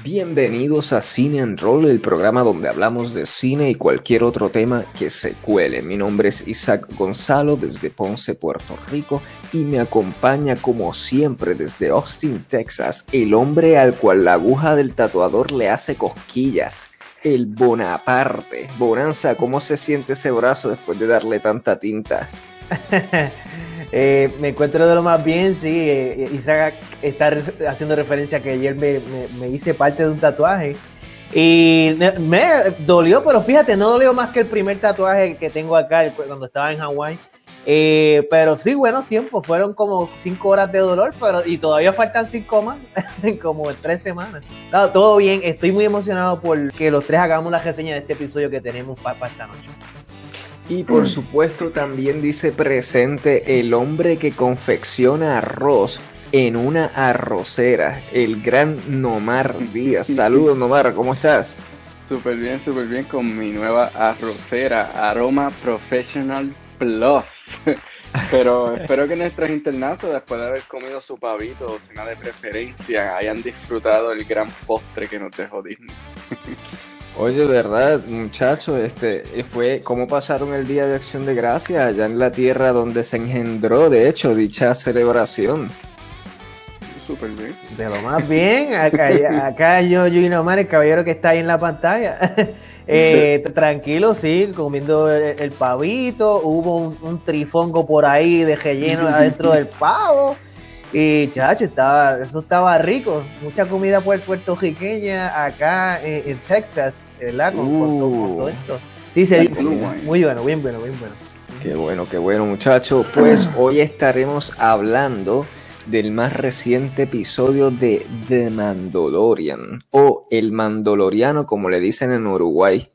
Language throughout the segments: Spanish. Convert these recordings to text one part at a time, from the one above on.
Bienvenidos a Cine and Roll, el programa donde hablamos de cine y cualquier otro tema que se cuele. Mi nombre es Isaac Gonzalo desde Ponce, Puerto Rico y me acompaña como siempre desde Austin, Texas, el hombre al cual la aguja del tatuador le hace cosquillas, el Bonaparte. Bonanza, ¿cómo se siente ese brazo después de darle tanta tinta? Eh, me encuentro de lo más bien, sí. Eh, Isaac está haciendo referencia a que ayer me, hice parte de un tatuaje. Y me dolió, pero fíjate, no dolió más que el primer tatuaje que tengo acá cuando estaba en Hawái. Eh, pero sí, buenos tiempos, fueron como cinco horas de dolor, pero y todavía faltan cinco más, como tres semanas. todo bien, estoy muy emocionado por que los tres hagamos la reseña de este episodio que tenemos para esta noche. Y por supuesto también dice presente el hombre que confecciona arroz en una arrocera, el gran Nomar Díaz. Saludos Nomar, ¿cómo estás? Súper bien, súper bien con mi nueva arrocera, Aroma Professional Plus. Pero espero que nuestros internatos, después de haber comido su pavito o cena de preferencia, hayan disfrutado el gran postre que nos dejó Disney. Oye, verdad, muchachos, este fue cómo pasaron el Día de Acción de Gracias allá en la tierra donde se engendró, de hecho, dicha celebración. Súper bien. De lo más bien, acá, acá yo, yo y Nomar, el caballero que está ahí en la pantalla. eh, tranquilo, sí, comiendo el, pavito, hubo un, un, trifongo por ahí de relleno adentro del pavo. Y chacho, estaba, eso estaba rico. Mucha comida puertorriqueña acá en, Texas, ¿verdad? Con, todo, uh. esto. Sí, sí, muy bueno, bien bueno, bien bueno. Qué bueno, qué bueno, muchachos. Pues hoy estaremos hablando del más reciente episodio de The Mandalorian o El Mandaloriano, como le dicen en Uruguay.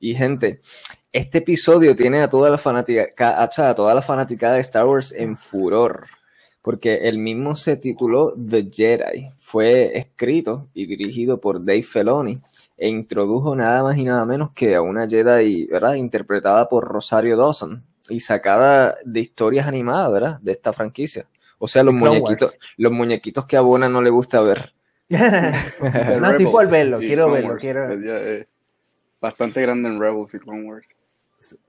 Y gente, este episodio tiene a toda la fanática, a toda la fanaticada de Star Wars en furor porque el mismo se tituló The Jedi. Fue escrito y dirigido por Dave Filoni e introdujo nada más y nada menos que a una Jedi, ¿verdad? Interpretada por Rosario Dawson y sacada de historias animadas, ¿verdad? De esta franquicia. O sea, los muñequitos, los muñequitos que a Bona no le gusta ver. no, estoy por verlo, quiero verlo, quiero. Eh, bastante grande en Rebels y Clone Wars.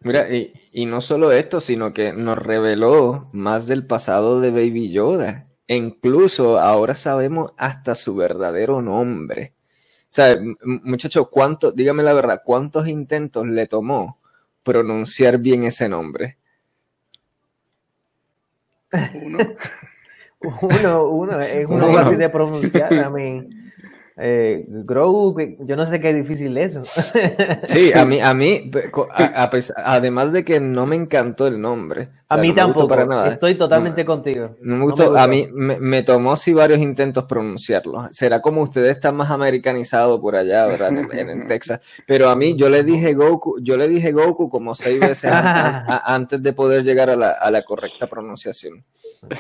Mira, y, no solo esto, sino que nos reveló más del pasado de Baby Yoda. E incluso ahora sabemos hasta su verdadero nombre. O sea, muchacho, ¿cuánto, dígame la verdad, cuántos intentos le tomó pronunciar bien ese nombre? Uno. uno, uno, es uno fácil de pronunciar. A mí. Eh, Grogu, yo no sé qué difícil eso. Sí, a mí, a mí, además de que no me encantó el nombre. A mí tampoco, estoy totalmente contigo. No me gustó, a mí me, tomó sí varios intentos pronunciarlo. Será como ustedes están más americanizados por allá, ¿verdad? En, Texas. Pero a mí, yo le dije Goku, yo le dije Goku como seis veces antes, de poder llegar a la, a la correcta pronunciación.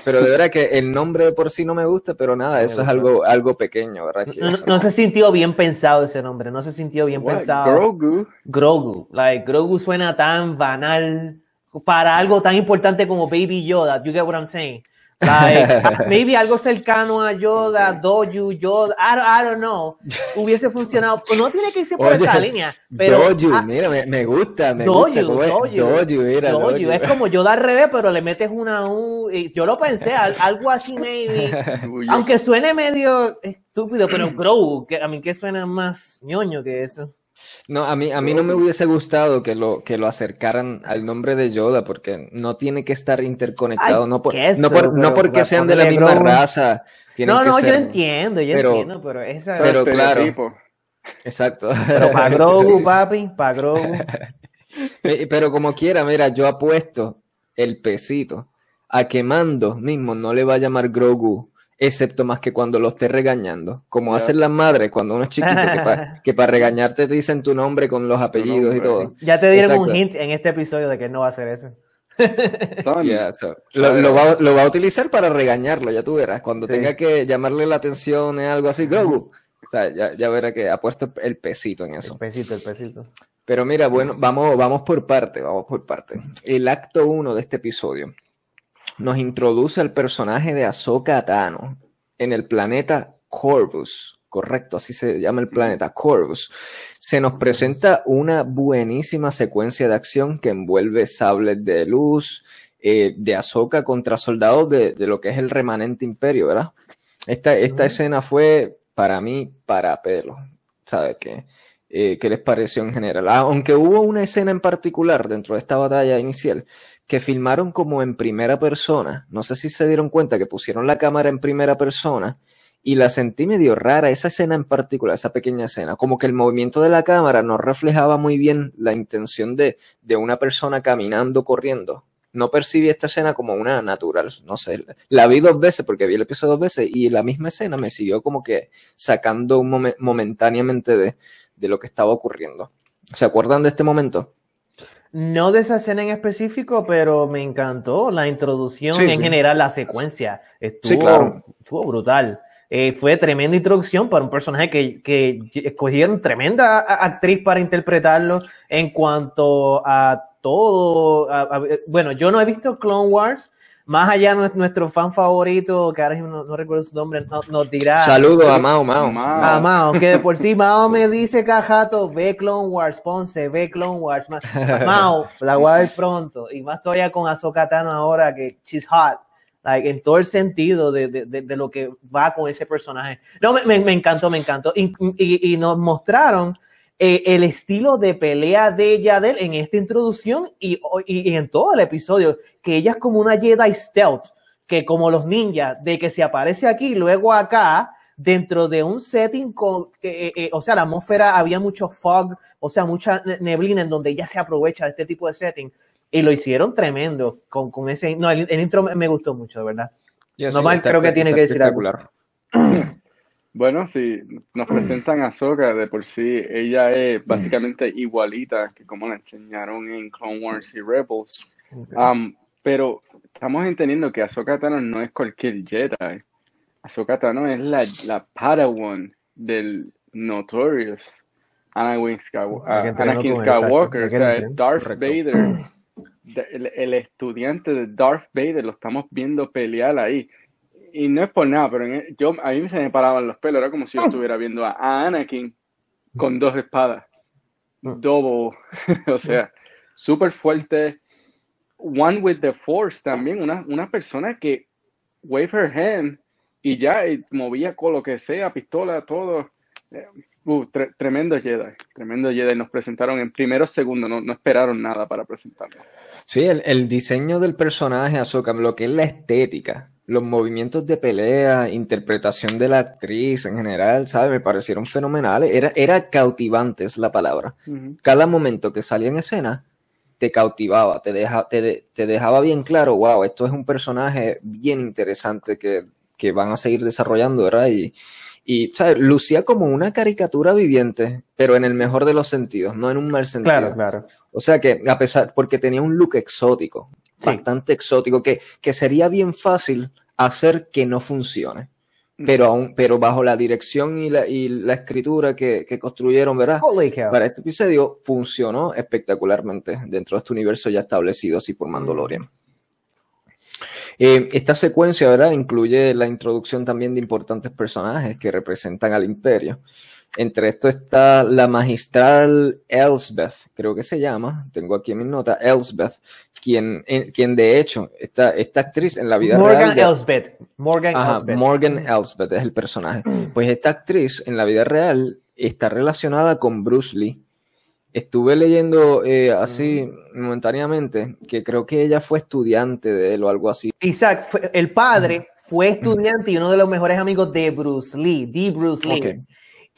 Pero de verdad que el nombre por sí no me gusta, pero nada, eso es algo, algo pequeño, ¿verdad? no, se sintió bien pensado ese nombre, no se sintió bien pensado. Grogu. Grogu, like, Grogu suena tan banal para algo tan importante como Baby Yoda, you get what I'm saying? Like, maybe algo cercano a Yoda, Doju, Yoda, I don't, know, hubiese funcionado. No tiene que irse por esa línea. Pero, Doju, ah, mira, me, gusta, me gusta. Doju, mira, Doju. Es como Yoda al revés, pero le metes una U. yo lo pensé, algo así, maybe. Aunque suene medio estúpido, pero Grow, que, a mí que suena más ñoño que eso. No, a mí, a mí no me hubiese gustado que lo, que lo acercaran al nombre de Yoda, porque no tiene que estar interconectado, no, por, no, porque sean de la misma raza. No, no, yo entiendo, yo entiendo, pero esa... Pero claro, exacto. Pero para Grogu, papi, para Grogu. pero como quiera, mira, yo apuesto el pesito a que Mando mismo no le va a llamar Grogu excepto más que cuando lo estés regañando, como hacen las madres cuando uno es chiquito, que para regañarte te dicen tu nombre con los apellidos y todo. Ya te dieron un hint en este episodio de que no va a hacer eso. lo, va, a utilizar para regañarlo, ya tú verás. Cuando tenga que llamarle la atención en algo así, Grogu. O sea, ya, ya verá que ha puesto el pesito en eso. El pesito, el pesito. Pero mira, bueno, vamos, vamos por parte, vamos por parte. El acto uno de este episodio nos introduce al personaje de Ahsoka Tano en el planeta Corvus, correcto, así se llama el planeta, Corvus, se nos presenta una buenísima secuencia de acción que envuelve sables de luz, eh, de Ahsoka contra soldados de, lo que es el remanente imperio, ¿verdad? Esta, esta escena fue para mí para pelo, ¿sabes qué? Eh, ¿Qué les pareció en general? Ah, aunque hubo una escena en particular dentro de esta batalla inicial que filmaron como en primera persona, no sé si se dieron cuenta que pusieron la cámara en primera persona y la sentí medio rara, esa escena en particular, esa pequeña escena, como que el movimiento de la cámara no reflejaba muy bien la intención de, de una persona caminando, corriendo. No percibí esta escena como una natural, no sé, la vi dos veces porque vi el episodio dos veces y la misma escena me siguió como que sacando momentáneamente de, de lo que estaba ocurriendo. ¿Se acuerdan de este momento? No de esa escena en específico, pero me encantó la introducción en general, la secuencia. Estuvo, claro. estuvo brutal. Eh, fue tremenda introducción para un personaje que, que escogieron tremenda actriz para interpretarlo en cuanto a todo. bueno, yo no he visto Clone Wars. Más allá, nuestro fan favorito, que ahora no, recuerdo su nombre, nos, dirá. Saludos a Mao, Mao. A Mao, que de por sí Mao me dice, Cajato, ve Clone Wars, Ponce, ve Clone Wars. Mao, la voy a ver pronto. Y más todavía con Ahsoka Tano ahora, que she's hot en todo el sentido de, de, de, lo que va con ese personaje. No, me, me, encantó, me encantó. Y, y, nos mostraron eh, el estilo de pelea de Yadel en esta introducción y, y, en todo el episodio, que ella es como una Jedi stealth, que como los ninjas, de que se aparece aquí, luego acá, dentro de un setting con, eh, eh, o sea, la atmósfera había mucho fog, o sea, mucha neblina en donde ella se aprovecha de este tipo de setting y lo hicieron tremendo con, con ese. No, el, intro me, gustó mucho, de verdad. no más creo que tiene que decir algo. Bueno, si nos presentan a Soka de por sí, ella es básicamente igualita que como la enseñaron en Clone Wars y Rebels. Um, pero estamos entendiendo que Ahsoka Tano no es cualquier Jedi. Ahsoka Tano es la, la Padawan del Notorious Anakin Skywalker, o sea, Darth Vader el, estudiante de Darth Vader, lo estamos viendo pelear ahí. Y no es por nada, pero e, yo, a mí se me paraban los pelos, era como si yo estuviera viendo a, Anakin con dos espadas. Double, o sea, súper fuerte. One with the Force también, una, una persona que wave her hand y ya movía con lo que sea, pistola, todo. Eh, uh, tremendo Jedi, tremendo Jedi. Nos presentaron en primeros segundos, no, no esperaron nada para presentarlo. Sí, el, diseño del personaje, Ahsoka, lo que es la estética, los movimientos de pelea, interpretación de la actriz en general, ¿sabes? Me parecieron fenomenales. Era, era cautivante, es la palabra. Cada momento que salía en escena te cautivaba, te, deja, te, te, dejaba bien claro, wow, esto es un personaje bien interesante que, que van a seguir desarrollando, ¿verdad? Y, y, ¿sabes? Lucía como una caricatura viviente, pero en el mejor de los sentidos, no en un mal sentido. Claro, claro. O sea que, a pesar, porque tenía un look exótico, bastante exótico, que, que sería bien fácil hacer que no funcione. Mm. Pero, aún, pero bajo la dirección y la, y la escritura que, que construyeron, ¿verdad? Para este episodio funcionó espectacularmente dentro de este universo ya establecido así por Mandalorian. Eh, esta secuencia, ¿verdad? Incluye la introducción también de importantes personajes que representan al imperio. Entre esto está la magistral Elsbeth, creo que se llama, tengo aquí en mi nota, Elsbeth, quien, quien de hecho, esta, esta actriz en la vida real... Morgan Elsbeth. Morgan Elsbeth. Morgan Elsbeth es el personaje. Pues esta actriz en la vida real está relacionada con Bruce Lee Estuve leyendo eh, así momentáneamente que creo que ella fue estudiante de él o algo así. Isaac, el padre fue estudiante y uno de los mejores amigos de Bruce Lee, de Bruce Lee.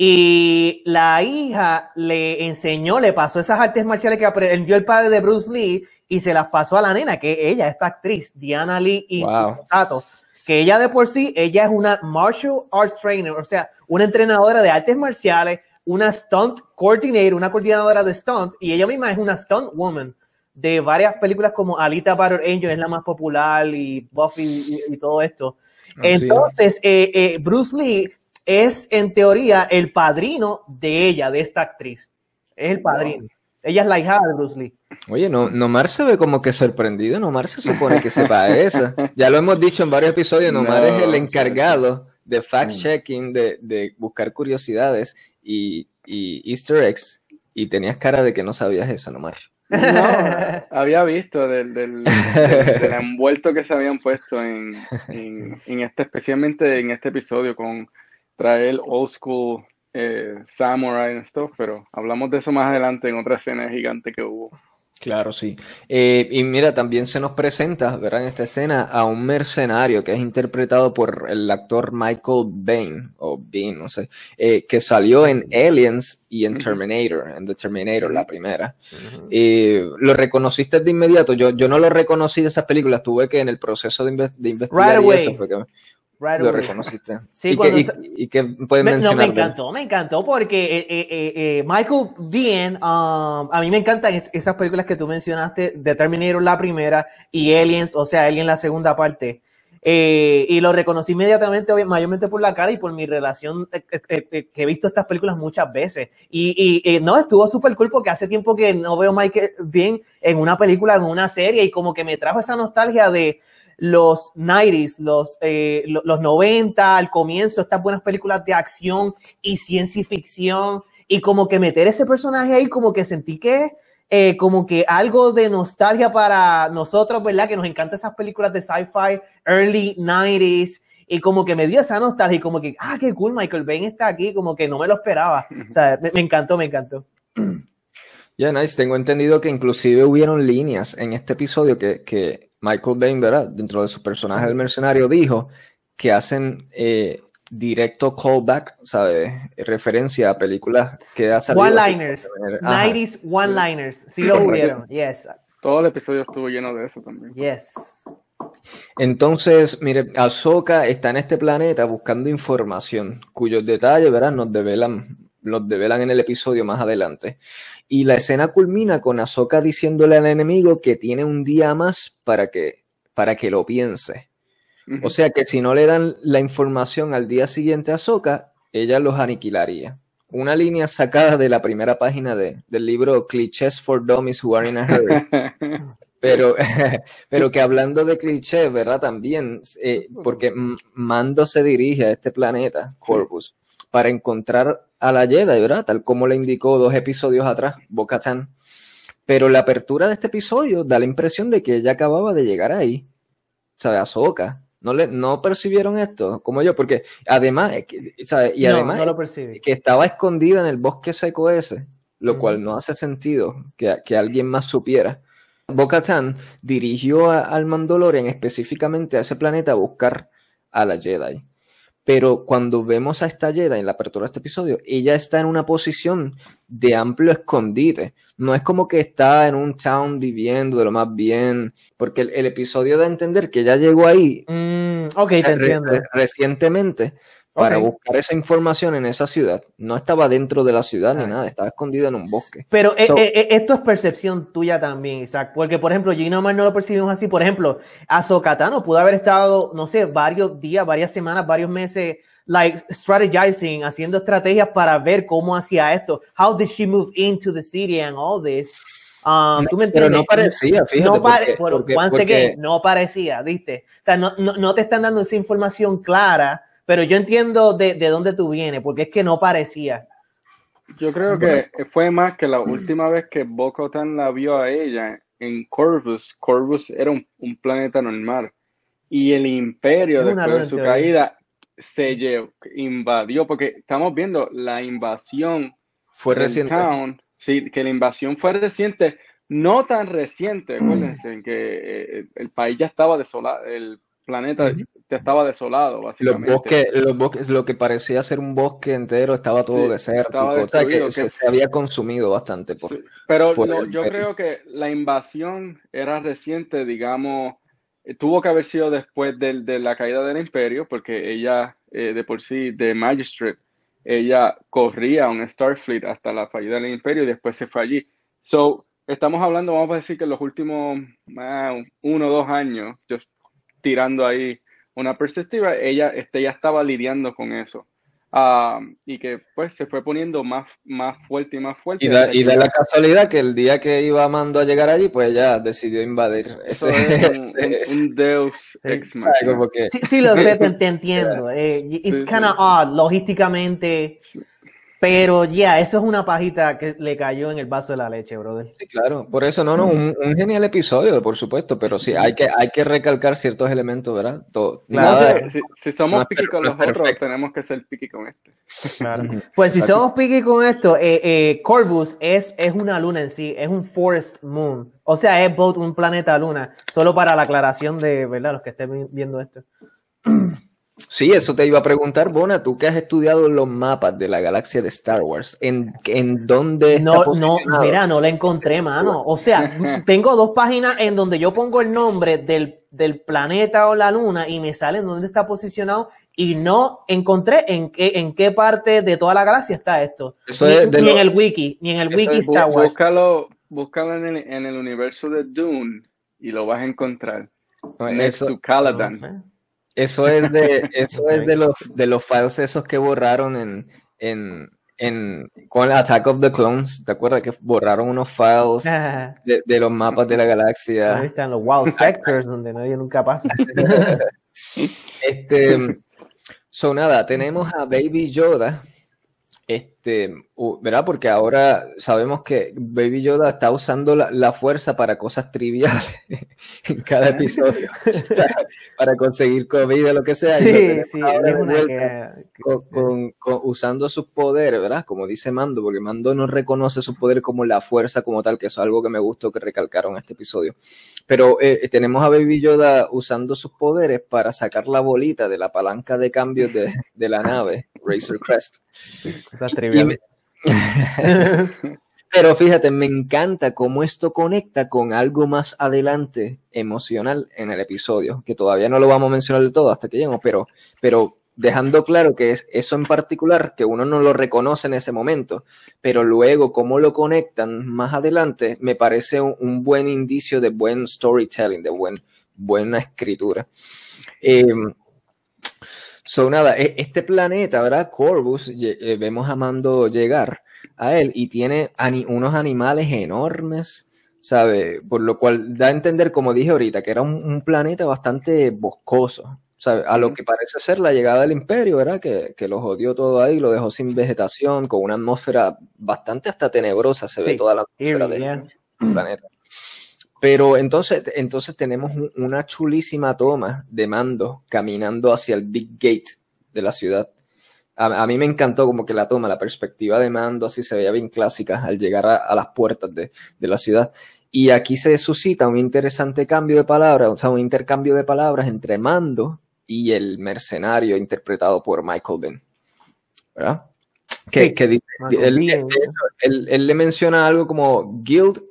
Y la hija le enseñó, le pasó esas artes marciales que aprendió el padre de Bruce Lee y se las pasó a la nena, que ella, esta actriz, Diana Lee y Sato, que ella de por sí, ella es una martial arts trainer, o sea, una entrenadora de artes marciales, una stunt coordinator, una coordinadora de stunt, y ella misma es una stunt woman de varias películas como Alita Battle Angel es la más popular y Buffy y, todo esto. Entonces, eh, eh, Bruce Lee es en teoría el padrino de ella, de esta actriz. Es el padrino. Ella es la hija de Bruce Lee. Oye, no, Nomar se ve como que sorprendido. Nomar se supone que sepa eso. Ya lo hemos dicho en varios episodios. Nomar es el encargado de fact-checking, de, de, buscar curiosidades y, y, easter eggs, y tenías cara de que no sabías eso, Nomar. No, había visto del, del, envuelto que se habían puesto en, en, en, este, especialmente en este episodio con traer old school eh, samurai y stuff, pero hablamos de eso más adelante en otra escena gigante que hubo. Claro, sí. Eh, y mira, también se nos presenta, ¿verdad? En esta escena a un mercenario que es interpretado por el actor Michael Bain, o Bean, no sé, eh, que salió en Aliens y en Terminator, en The Terminator, la primera. Eh, ¿Lo reconociste de inmediato? Yo, yo no lo reconocí de esas películas, tuve que en el proceso de, investigar y eso, porque lo reconociste. Sí, ¿Y, qué, puedes mencionar? No, me encantó, me encantó porque eh, eh, eh, Michael Bien, um, a mí me encantan esas películas que tú mencionaste, The Terminator la primera y Aliens, o sea, Alien la segunda parte. y lo reconocí inmediatamente, mayormente por la cara y por mi relación, que he visto estas películas muchas veces. Y, y no, estuvo súper cool porque hace tiempo que no veo Michael Bien en una película, en una serie, y como que me trajo esa nostalgia de los 90s, los, eh, los 90, al comienzo, estas buenas películas de acción y ciencia ficción, y como que meter ese personaje ahí, como que sentí que eh, como que algo de nostalgia para nosotros, ¿verdad? Que nos encantan esas películas de sci-fi, early 90s, y como que me dio esa nostalgia, y como que, ah, qué cool, Michael Bain está aquí, como que no me lo esperaba. O sea, me, encantó, me encantó. Ya, nice. Tengo entendido que inclusive hubieron líneas en este episodio que, que Michael Bain, ¿verdad? Dentro de su personaje del mercenario, dijo que hacen eh, directo callback, ¿sabes? Referencia a películas que ha salido. One-liners. 90s one-liners. Sí lo hubieron, yes. Todo el episodio estuvo lleno de eso también. Yes. Entonces, mire, Ahsoka está en este planeta buscando información, cuyos detalles, ¿verdad? Nos develan los develan en el episodio más adelante. Y la escena culmina con Ahsoka diciéndole al enemigo que tiene un día más para que, para que lo piense. O sea que si no le dan la información al día siguiente a Ahsoka, ella los aniquilaría. Una línea sacada de la primera página de, del libro Clichés for Dummies Who Are in a Hurry. Pero, pero que hablando de clichés, ¿verdad? También, eh, porque Mando se dirige a este planeta, Corpus, para encontrar a la Jedi, ¿verdad? Tal como le indicó dos episodios atrás, Bo-Katan. Pero la apertura de este episodio da la impresión de que ella acababa de llegar ahí. ¿Sabe? Ahsoka. ¿No, le, ¿No percibieron esto? Como yo, porque además, ¿sabe? Y además, que estaba escondida en el bosque seco ese, lo cual no hace sentido que, que alguien más supiera. Bo-Katan dirigió al Mandalorian específicamente a ese planeta a buscar a la Jedi. Pero cuando vemos a esta Jedi en la apertura de este episodio, ella está en una posición de amplio escondite. No es como que está en un town viviendo de lo más bien, porque el, episodio da a entender que ella llegó ahí mm, te entiendo. recientemente para buscar esa información en esa ciudad. No estaba dentro de la ciudad ni nada, estaba escondida en un bosque. Pero eh, eh, eh, esto es percepción tuya también, Isaac, porque por ejemplo, Gino no lo percibimos así. Por ejemplo, Azokatano pudo haber estado, no sé, varios días, varias semanas, varios meses, like strategizing, haciendo estrategias para ver cómo hacía esto. How did she move into the city and all this? Um, ¿tú me Pero no parecía, fíjate. No, porque, no parecía, ¿viste? O sea, no, no, no te están dando esa información clara pero yo entiendo de, de dónde tú vienes, porque es que no parecía. Yo creo que fue más que la última vez que bo la vio a ella en Corvus. Corvus era un, planeta normal. Y el imperio, después de su caída, se invadió, porque estamos viendo la invasión. Fue reciente. sí, que la invasión fue reciente, no tan reciente, acuérdense, que eh, el país ya estaba desolado, el planeta estaba desolado, básicamente. Los bosques, los bosques, lo que parecía ser un bosque entero estaba todo desértico, que, se, había consumido bastante. Por, pero yo creo que la invasión era reciente, digamos, eh, tuvo que haber sido después de, de la caída del imperio, porque ella, eh, de por sí, de Magistrate, ella corría un Starfleet hasta la fallida del imperio y después se fue allí. So, estamos hablando, vamos a decir que en los últimos ah, uno o dos años, tirando ahí una perspectiva, ella este, ya estaba lidiando con eso. Ah, y que pues se fue poniendo más, más fuerte y más fuerte. Y da, y da la casualidad que el día que iba Mando a llegar allí, pues ya decidió invadir. Eso Ese, es un, ese- un- un Deus ex machina. Sí, sí, lo sé, te, te entiendo. Eh, it's Sí, kind of sí. odd, logísticamente. Pero ya, eso es una pajita que le cayó en el vaso de la leche, brother. Sí, claro. Por eso, no, no, un, un genial episodio, por supuesto, pero sí, hay que, hay que recalcar ciertos elementos, ¿verdad? To- Claro. No, si, somos piqui con los otros, tenemos que ser piqui con este. Ujú. Pues si somos piqui con esto, eh, eh, Corvus es, es una luna en sí, es un forest moon. O sea, es both un planeta luna. Solo para la aclaración de, ¿verdad? Los que estén vi- viendo esto. Sí, eso te iba a preguntar, Bona, tú que has estudiado los mapas de la galaxia de Star Wars, ¿en, en dónde está No, no, mira, no la encontré, mano. O sea, tengo dos páginas en donde yo pongo el nombre del, del planeta o la luna y me sale en dónde está posicionado y no encontré en qué, en qué parte de toda la galaxia está esto. Eso ni, es de ni lo- en el wiki, ni en el eso wiki es- Star Wars. Búscalo, búscalo en el, en el universo de Dune y lo vas a encontrar. Next eso, to Caladan. No sé. Eso es de, eso es de los, de los files esos que borraron en, en, en, con Attack of the Clones, ¿te acuerdas que borraron unos files de, de los mapas de la ahí galaxia? están los wild sectors donde nadie nunca pasa. Este, so nada, tenemos a Baby Yoda, este, u- ¿verdad? Porque ahora sabemos que Baby Yoda está usando la, la fuerza para cosas triviales en cada episodio, O sea, para conseguir comida, lo que sea. Sí, sí, es una que, con- con- con- usando sus poderes, ¿verdad? Como dice Mando, porque Mando no reconoce sus poderes como la fuerza como tal, que eso es algo que me gustó que recalcaron en este episodio. Pero eh, tenemos a Baby Yoda usando sus poderes para sacar la bolita de la palanca de cambio de, de la nave, Razor Crest. cosas Y me- pero fíjate, me encanta cómo esto conecta con algo más adelante emocional en el episodio, que todavía no lo vamos a mencionar del todo hasta que lleguemos, pero, pero dejando claro que es eso en particular, que uno no lo reconoce en ese momento, pero luego cómo lo conectan más adelante, me parece un, un buen indicio de buen storytelling, de buen, buena escritura. Eh, So, nada, e- este planeta, ¿verdad? Corvus, eh, vemos a Mando llegar a él y tiene unos animales enormes, ¿sabe? Por lo cual da a entender, como dije ahorita, que era un, un planeta bastante boscoso, ¿sabe? A lo que parece ser la llegada del imperio, ¿verdad? Que, que lo jodió todo ahí, lo dejó sin vegetación, con una atmósfera bastante hasta tenebrosa, se ve toda la atmósfera yeah. del planeta. Pero entonces, entonces tenemos un- una chulísima toma de mando caminando hacia el Big Gate de la ciudad. A, a mí me encantó como que la toma, la perspectiva de mando, así se veía bien clásica al llegar a, a las puertas de, de la ciudad. Y aquí se suscita un interesante cambio de palabras, o sea, un intercambio de palabras entre mando y el mercenario interpretado por Michael Bean. ¿Verdad? Que, Sí. que dice, Michael él, Biehn, él- él- él le menciona algo como guild,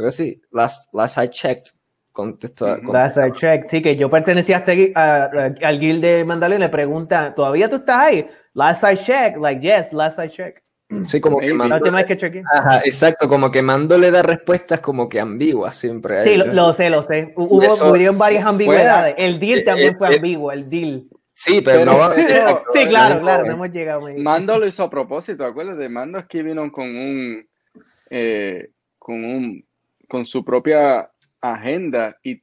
creo que sí, last, last I checked, contestó, Ujú. That's a check. Sí, que yo pertenecía a este a- a- al guild de Mandalorian. Le pregunta, ¿todavía tú estás ahí? Last I check. Like, yes, last I check. sí, como que. La mando, última vez que chequeé. ajá, exacto, como que mando le da respuestas como que ambiguas siempre. Sí, lo, sé, lo sé. Hu- Hubo, eso- hubieron varias ambigüedades. El deal eh, también eh, fue eh, ambiguo, el deal. Sí, pero, Pero no va exacto, Sí, claro, no- claro, no hemos llegado. ahí. Mando lo hizo a propósito, acuérdate, Mando aquí vino con un, eh, con un, con su propia agenda y,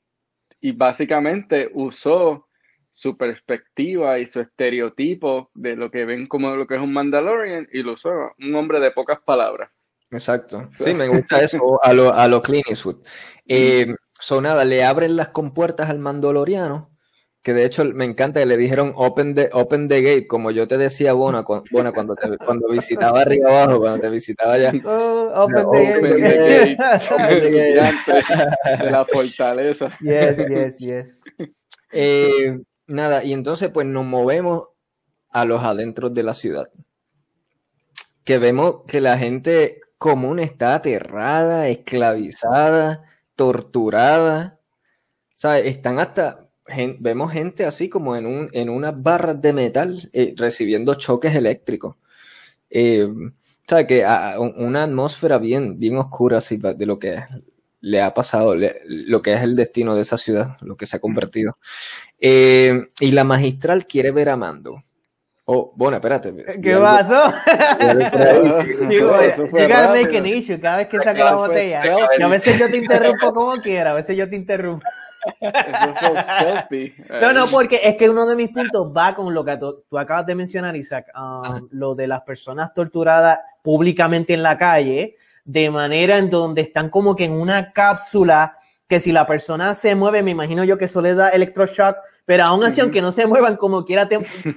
y básicamente usó su perspectiva y su estereotipo de lo que ven como lo que es un Mandalorian y lo usó un hombre de pocas palabras. Exacto. Sí, me gusta eso a lo, a lo Clint Eastwood. Eh, so, nada, le abren las compuertas al mandaloriano, que de hecho me encanta que le dijeron open the, open the gate, como yo te decía, Bona, cu- Bona, cuando, te- cuando visitaba arriba abajo, cuando te visitaba allá. Oh, open No, the Open gate. the gate, Open the gate. De la fortaleza. Yes, yes, yes. Eh, nada, y entonces pues nos movemos a los adentros de la ciudad. Que vemos que la gente común está aterrada, esclavizada, torturada. ¿Sabes? Están hasta, gen- vemos gente así como en, un, en unas barras de metal eh, recibiendo choques eléctricos. Eh, ¿sabes? Que a- una atmósfera bien, bien oscura así de lo que le ha pasado, le- lo que es el destino de esa ciudad, lo que se ha convertido. Eh, y la magistral quiere ver a Mando. Oh, bueno, espérate. ¿Qué pasó? Digo, you gotta make an issue cada vez que saco la botella. Y a veces yo te interrumpo como quiera, a veces yo te interrumpo. No, no, porque es que uno de mis puntos va con lo que tú, acabas de mencionar, Isaac, um, lo de las personas torturadas públicamente en la calle, de manera en donde están como que en una cápsula que si la persona se mueve, me imagino yo que eso le da electroshock, pero aún así, aunque no se muevan como quiera,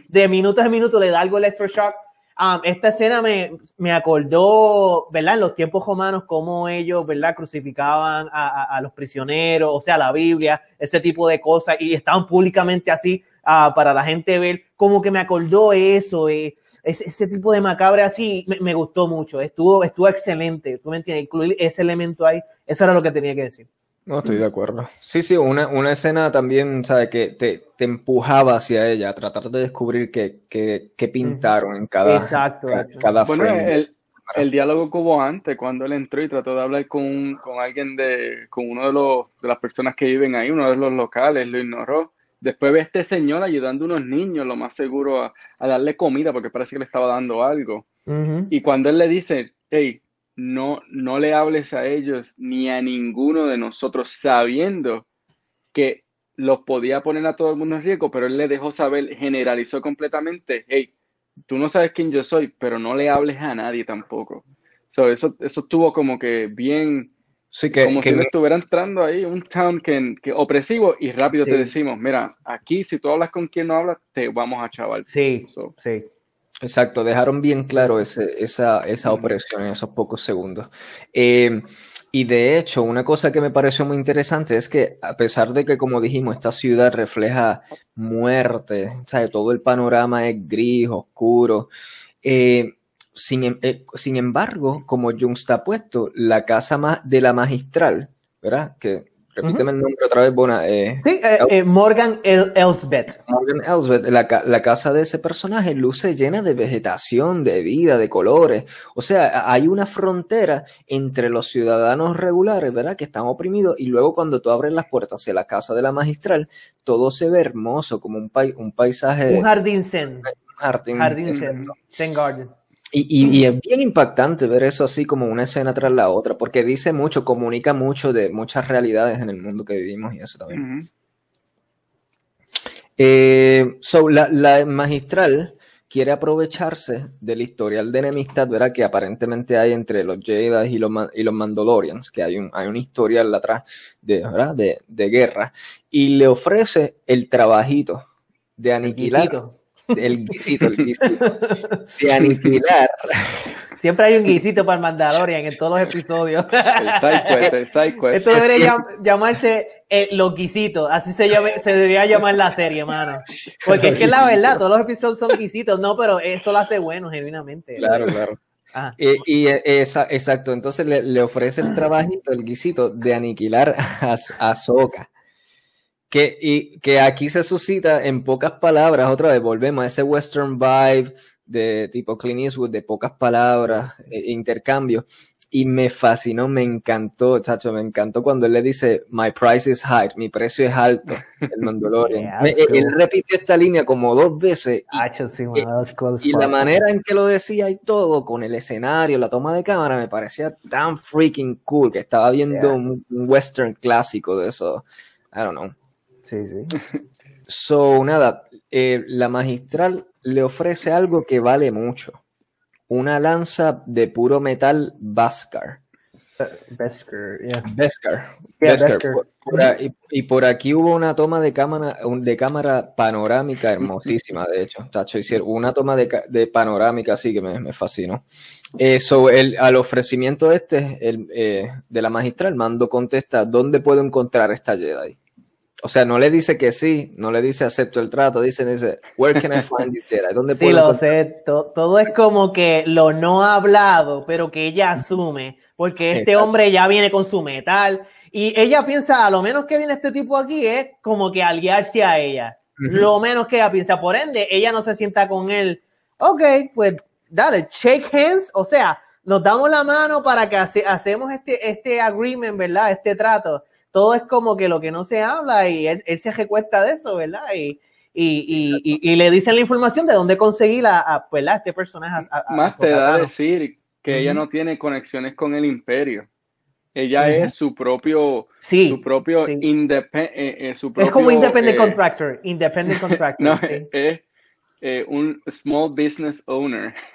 de minutos a minutos le da algo electroshock. Um, esta escena me, me, acordó, ¿verdad? En los tiempos romanos, cómo ellos, ¿verdad? Crucificaban a, a, los prisioneros, o sea, la Biblia, ese tipo de cosas, y estaban públicamente así uh, para la gente ver. Como que me acordó eso, eh, ese, ese, tipo de macabre así, me, me, gustó mucho, estuvo, estuvo excelente, tú me entiendes, incluir ese elemento ahí, eso era lo que tenía que decir. No, estoy de acuerdo. Sí, sí, una, una escena también, ¿sabes? Que te, te, empujaba hacia ella, a tratar de descubrir qué, qué, qué pintaron en cada, Exacto. cada, bueno, el, el, diálogo que hubo antes, cuando él entró y trató de hablar con, con alguien de, con uno de, los, de las personas que viven ahí, uno de los locales, lo ignoró. Después ve a este señor ayudando a unos niños, lo más seguro, a, a darle comida, porque parece que le estaba dando algo. Y cuando él le dice, hey, no, no le hables a ellos ni a ninguno de nosotros sabiendo que los podía poner a todo el mundo en riesgo, pero él le dejó saber, generalizó completamente, hey, tú no sabes quién yo soy, pero no le hables a nadie tampoco. eso, eso estuvo como que bien, sí, que, como si no estuviera entrando ahí un town que, que opresivo y rápido te decimos, mira, aquí si tú hablas con quien no hablas, te vamos a chaval. Sí, sí. Exacto, dejaron bien claro ese, esa, esa opresión en esos pocos segundos. Eh, y de hecho, una cosa que me pareció muy interesante es que a pesar de que, como dijimos, esta ciudad refleja muerte, todo el panorama es gris, oscuro, eh, sin, em, eh, sin, embargo, como Jung está puesto, la casa de la magistral, ¿verdad? Que Repíteme el nombre otra vez, Bona. Eh, sí, eh, eh, Morgan El Elsbeth. Morgan Elsbeth, la, la, casa de ese personaje luce llena de vegetación, de vida, de colores. O sea, hay una frontera entre los ciudadanos regulares, ¿verdad? Que están oprimidos y luego cuando tú abres las puertas hacia la casa de la magistral, todo se ve hermoso, como un, un paisaje. Un jardín zen. Un jardín, jardín zen. Zen garden. Y, es bien impactante ver eso así como una escena tras la otra, porque dice mucho, comunica mucho de muchas realidades en el mundo que vivimos y eso también. Eh, la, magistral quiere aprovecharse del historial de enemistad ¿verdad? que aparentemente hay entre los Jedi y los, y los Mandalorians, que hay un, hay un historial atrás de, De, de guerra, y le ofrece el trabajito de aniquilar el guisito, el guisito, de aniquilar. Siempre hay un guisito para el Mandalorian en todos los episodios. El sidequest, el sidequest. Esto debería llamarse eh, los guisitos, así se, se debería llamar la serie, mano. Porque es que la verdad, todos los episodios son guisitos, no, pero eso lo hace bueno, genuinamente. Claro, claro. Y, esa, exacto, entonces le, ofrece el trabajito, el guisito de aniquilar a, a Soka. Que, y, que aquí se suscita en pocas palabras, otra vez volvemos a ese western vibe de tipo Clint Eastwood, de pocas palabras, e, intercambio. Y me fascinó, me encantó, chacho, me encantó cuando él le dice, My price is high, mi precio es alto, el Mandalorian. Él repite esta línea como dos veces. Y, y la manera en que lo decía y todo, con el escenario, la toma de cámara, me parecía tan freaking cool que estaba viendo un, un western clásico de eso. I don't know. Sí, sí. So, nada, eh, la magistral le ofrece algo que vale mucho. Una lanza de puro metal Bhaskar. Beskar, yeah. Beskar. y, por aquí hubo una toma de cámara, de cámara panorámica hermosísima, de hecho. Tacho, hicieron una toma de, panorámica así que me, fascinó. Eso, el, al ofrecimiento este el, eh, de la magistral, Mando contesta, ¿dónde puedo encontrar esta Jedi? O sea, no le dice que sí, no le dice acepto el trato, dice, dice, where can I find this ¿Dónde sí, lo sé, todo, es como que lo no ha hablado, pero que ella asume, porque este hombre ya viene con su metal, y ella piensa, a lo menos que viene este tipo aquí es como que aliarse a ella, lo menos que ella piensa, por ende, ella no se sienta con él, ok, pues dale, shake hands, o sea, nos damos la mano para que hacemos este, este agreement, ¿verdad? Este trato todo es como que lo que no se habla y él, se recuesta de eso, ¿verdad? Y, y, y, y, le dicen la información de dónde conseguir a, pues, a este personaje. Más te da a decir que ella no tiene conexiones con el imperio. Ella es su propio, sí, su propio, sí. independ, eh, eh, su propio Es como independent eh, contractor, independent contractor. no, sí. es eh, un small business owner.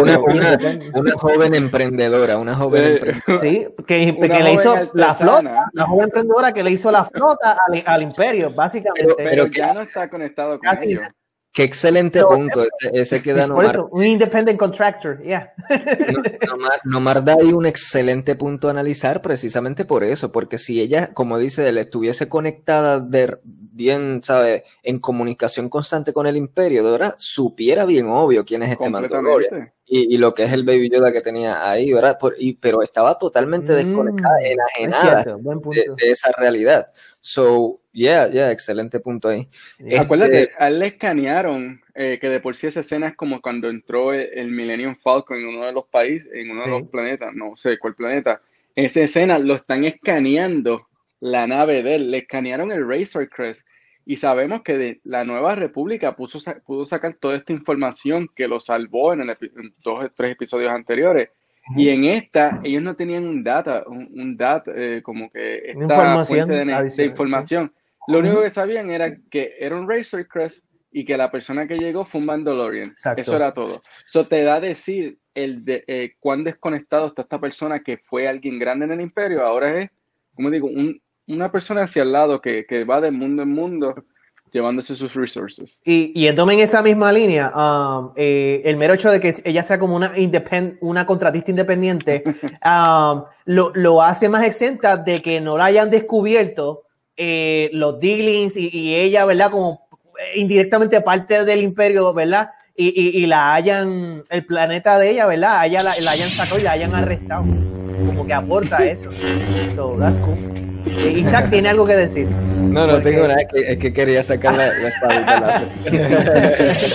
una, una, una, joven emprendedora, una joven Eh, emprendedora. Sí, que, que le hizo la flota, la joven emprendedora que le hizo la flota al, al imperio, básicamente. Pero- pero que- ya no está conectado con Casi ellos. Qué excelente Pero- punto. Ese, ese que da Por Nomar. eso, un independent contractor, yeah. No- Nomar, Nomar da ahí un excelente punto a analizar precisamente por eso, porque si ella, como dice él, estuviese conectada de bien, ¿sabe? En comunicación constante con el imperio, de verdad, supiera bien obvio quién es este Mandalorian y, y lo que es el Baby Yoda que tenía ahí, ¿verdad? Por- y- pero estaba totalmente desconectada, Mm, es enajenada cierto, buen de, de esa realidad. So, yeah, yeah, excelente punto ahí. Este- Acuérdate, a él le escanearon eh, que de por sí esa escena es como cuando entró el, el Millennium Falcon en uno de los países, en uno Sí. de los planetas, no sé cuál planeta. Esa escena lo están escaneando la nave de él, le escanearon el Razor Crest y sabemos que de la Nueva República puso, sa- pudo sacar toda esta información que lo salvó en, el epi- en dos o tres episodios anteriores. Y en esta, ellos no tenían un data, un, un data, eh, como que esta información fuente de, información. Lo único que sabían era que era un Razor Crest y que la persona que llegó fue un Mandalorian. Exacto. Eso era todo. Eso te da a decir el de, eh, cuán desconectado está esta persona que fue alguien grande en el imperio. Ahora es, como digo, un- una persona hacia el lado que, que va de mundo en mundo llevándose sus resources. Y, y en esa misma línea, um, eh, el mero hecho de que ella sea como una, independ- una contratista independiente um, lo, lo hace más exenta de que no la hayan descubierto eh, los Diglings y, y ella, ¿verdad? Como eh, indirectamente parte del imperio, ¿verdad? Y, y- y la hayan, el planeta de ella, ¿verdad? Ella la, la hayan sacado y la hayan arrestado. Como que aporta eso. So, that's cool. Eh, Isaac tiene algo que decir. No, no Porque- tengo nada, es que, es que quería sacar la, la láser.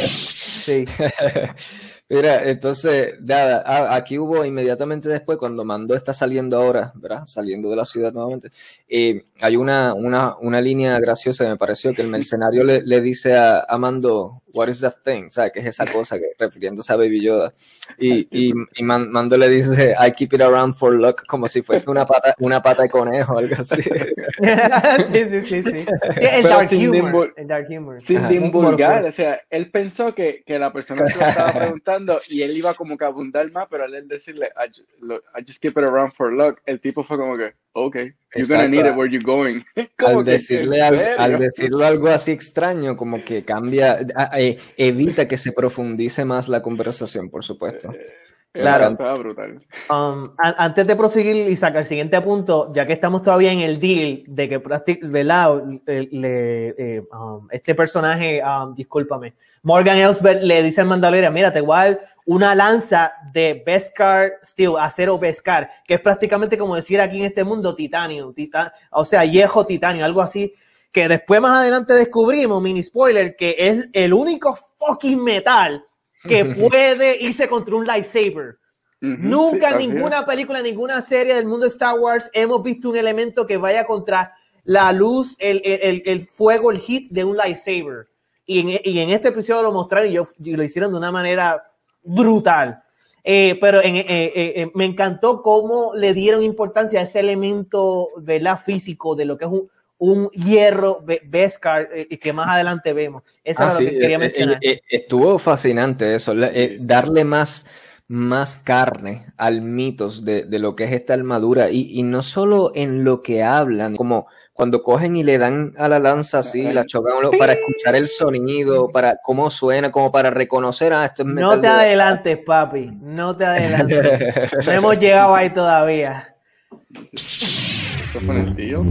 Sí. Mira, entonces, nada, aquí hubo inmediatamente después, cuando Mando está saliendo ahora, ¿verdad? Saliendo de la ciudad nuevamente, eh, hay una, una, una línea graciosa, me pareció, que el mercenario le, le dice a, a Mando, what is that thing? ¿Sabes? ¿Qué es esa cosa? Que, refiriéndose a Baby Yoda. Y, y, y Man- Mando le dice, I keep it around for luck, como si fuese una pata, una pata de conejo o algo así. sí, sí, sí, sí. Sí, el dark humor. El dark humor. Sin divulgar, o sea, él pensó que, que la persona que lo estaba preguntando y él iba como que a abundar más, pero al él decirle, I, ju- lo- I just keep it around for luck, el tipo fue como que, okay, you're gonna need it where you going. Al que, decirle, ¿en al, al decirlo algo así extraño, como que cambia, eh, evita que se profundice más la conversación, por supuesto. Claro. Brutal. Um, antes de proseguir y sacar el siguiente punto, ya que estamos todavía en el deal de que ¿verdad? Le- le- eh, um, este personaje, um, discúlpame, Morgan Elsbeth le dice al Mandalorian, mira, te voy a dar una lanza de Beskar Steel, acero Beskar, que es prácticamente como decir aquí en este mundo titanio, tita- o sea, viejo titanio, algo así, que después más adelante descubrimos, mini spoiler, que es el único fucking metal que puede irse contra un lightsaber. Nunca en ninguna película, en ninguna serie del mundo de Star Wars hemos visto un elemento que vaya contra la luz, el, el- el- el fuego, el hit de un lightsaber. Y en, y en este episodio lo mostraron y, yo- y lo hicieron de una manera brutal. Eh, pero en- eh, eh, eh, me encantó cómo le dieron importancia a ese elemento ¿verdad? físico de lo que es un, un hierro Be- Beskar eh, que más adelante vemos. Eso Ah, era sí, lo que quería eh, mencionar. eh, eh, estuvo fascinante eso, la- eh, darle más, más carne al mitos de, de lo que es esta armadura y, y no solo en lo que hablan, como cuando cogen y le dan a la lanza así, la chocan para escuchar el sonido, para cómo suena, como para reconocer, ah, esto es metal No te de- adelantes, papi. No te adelantes. No hemos llegado ahí todavía. Esto fue en el tío.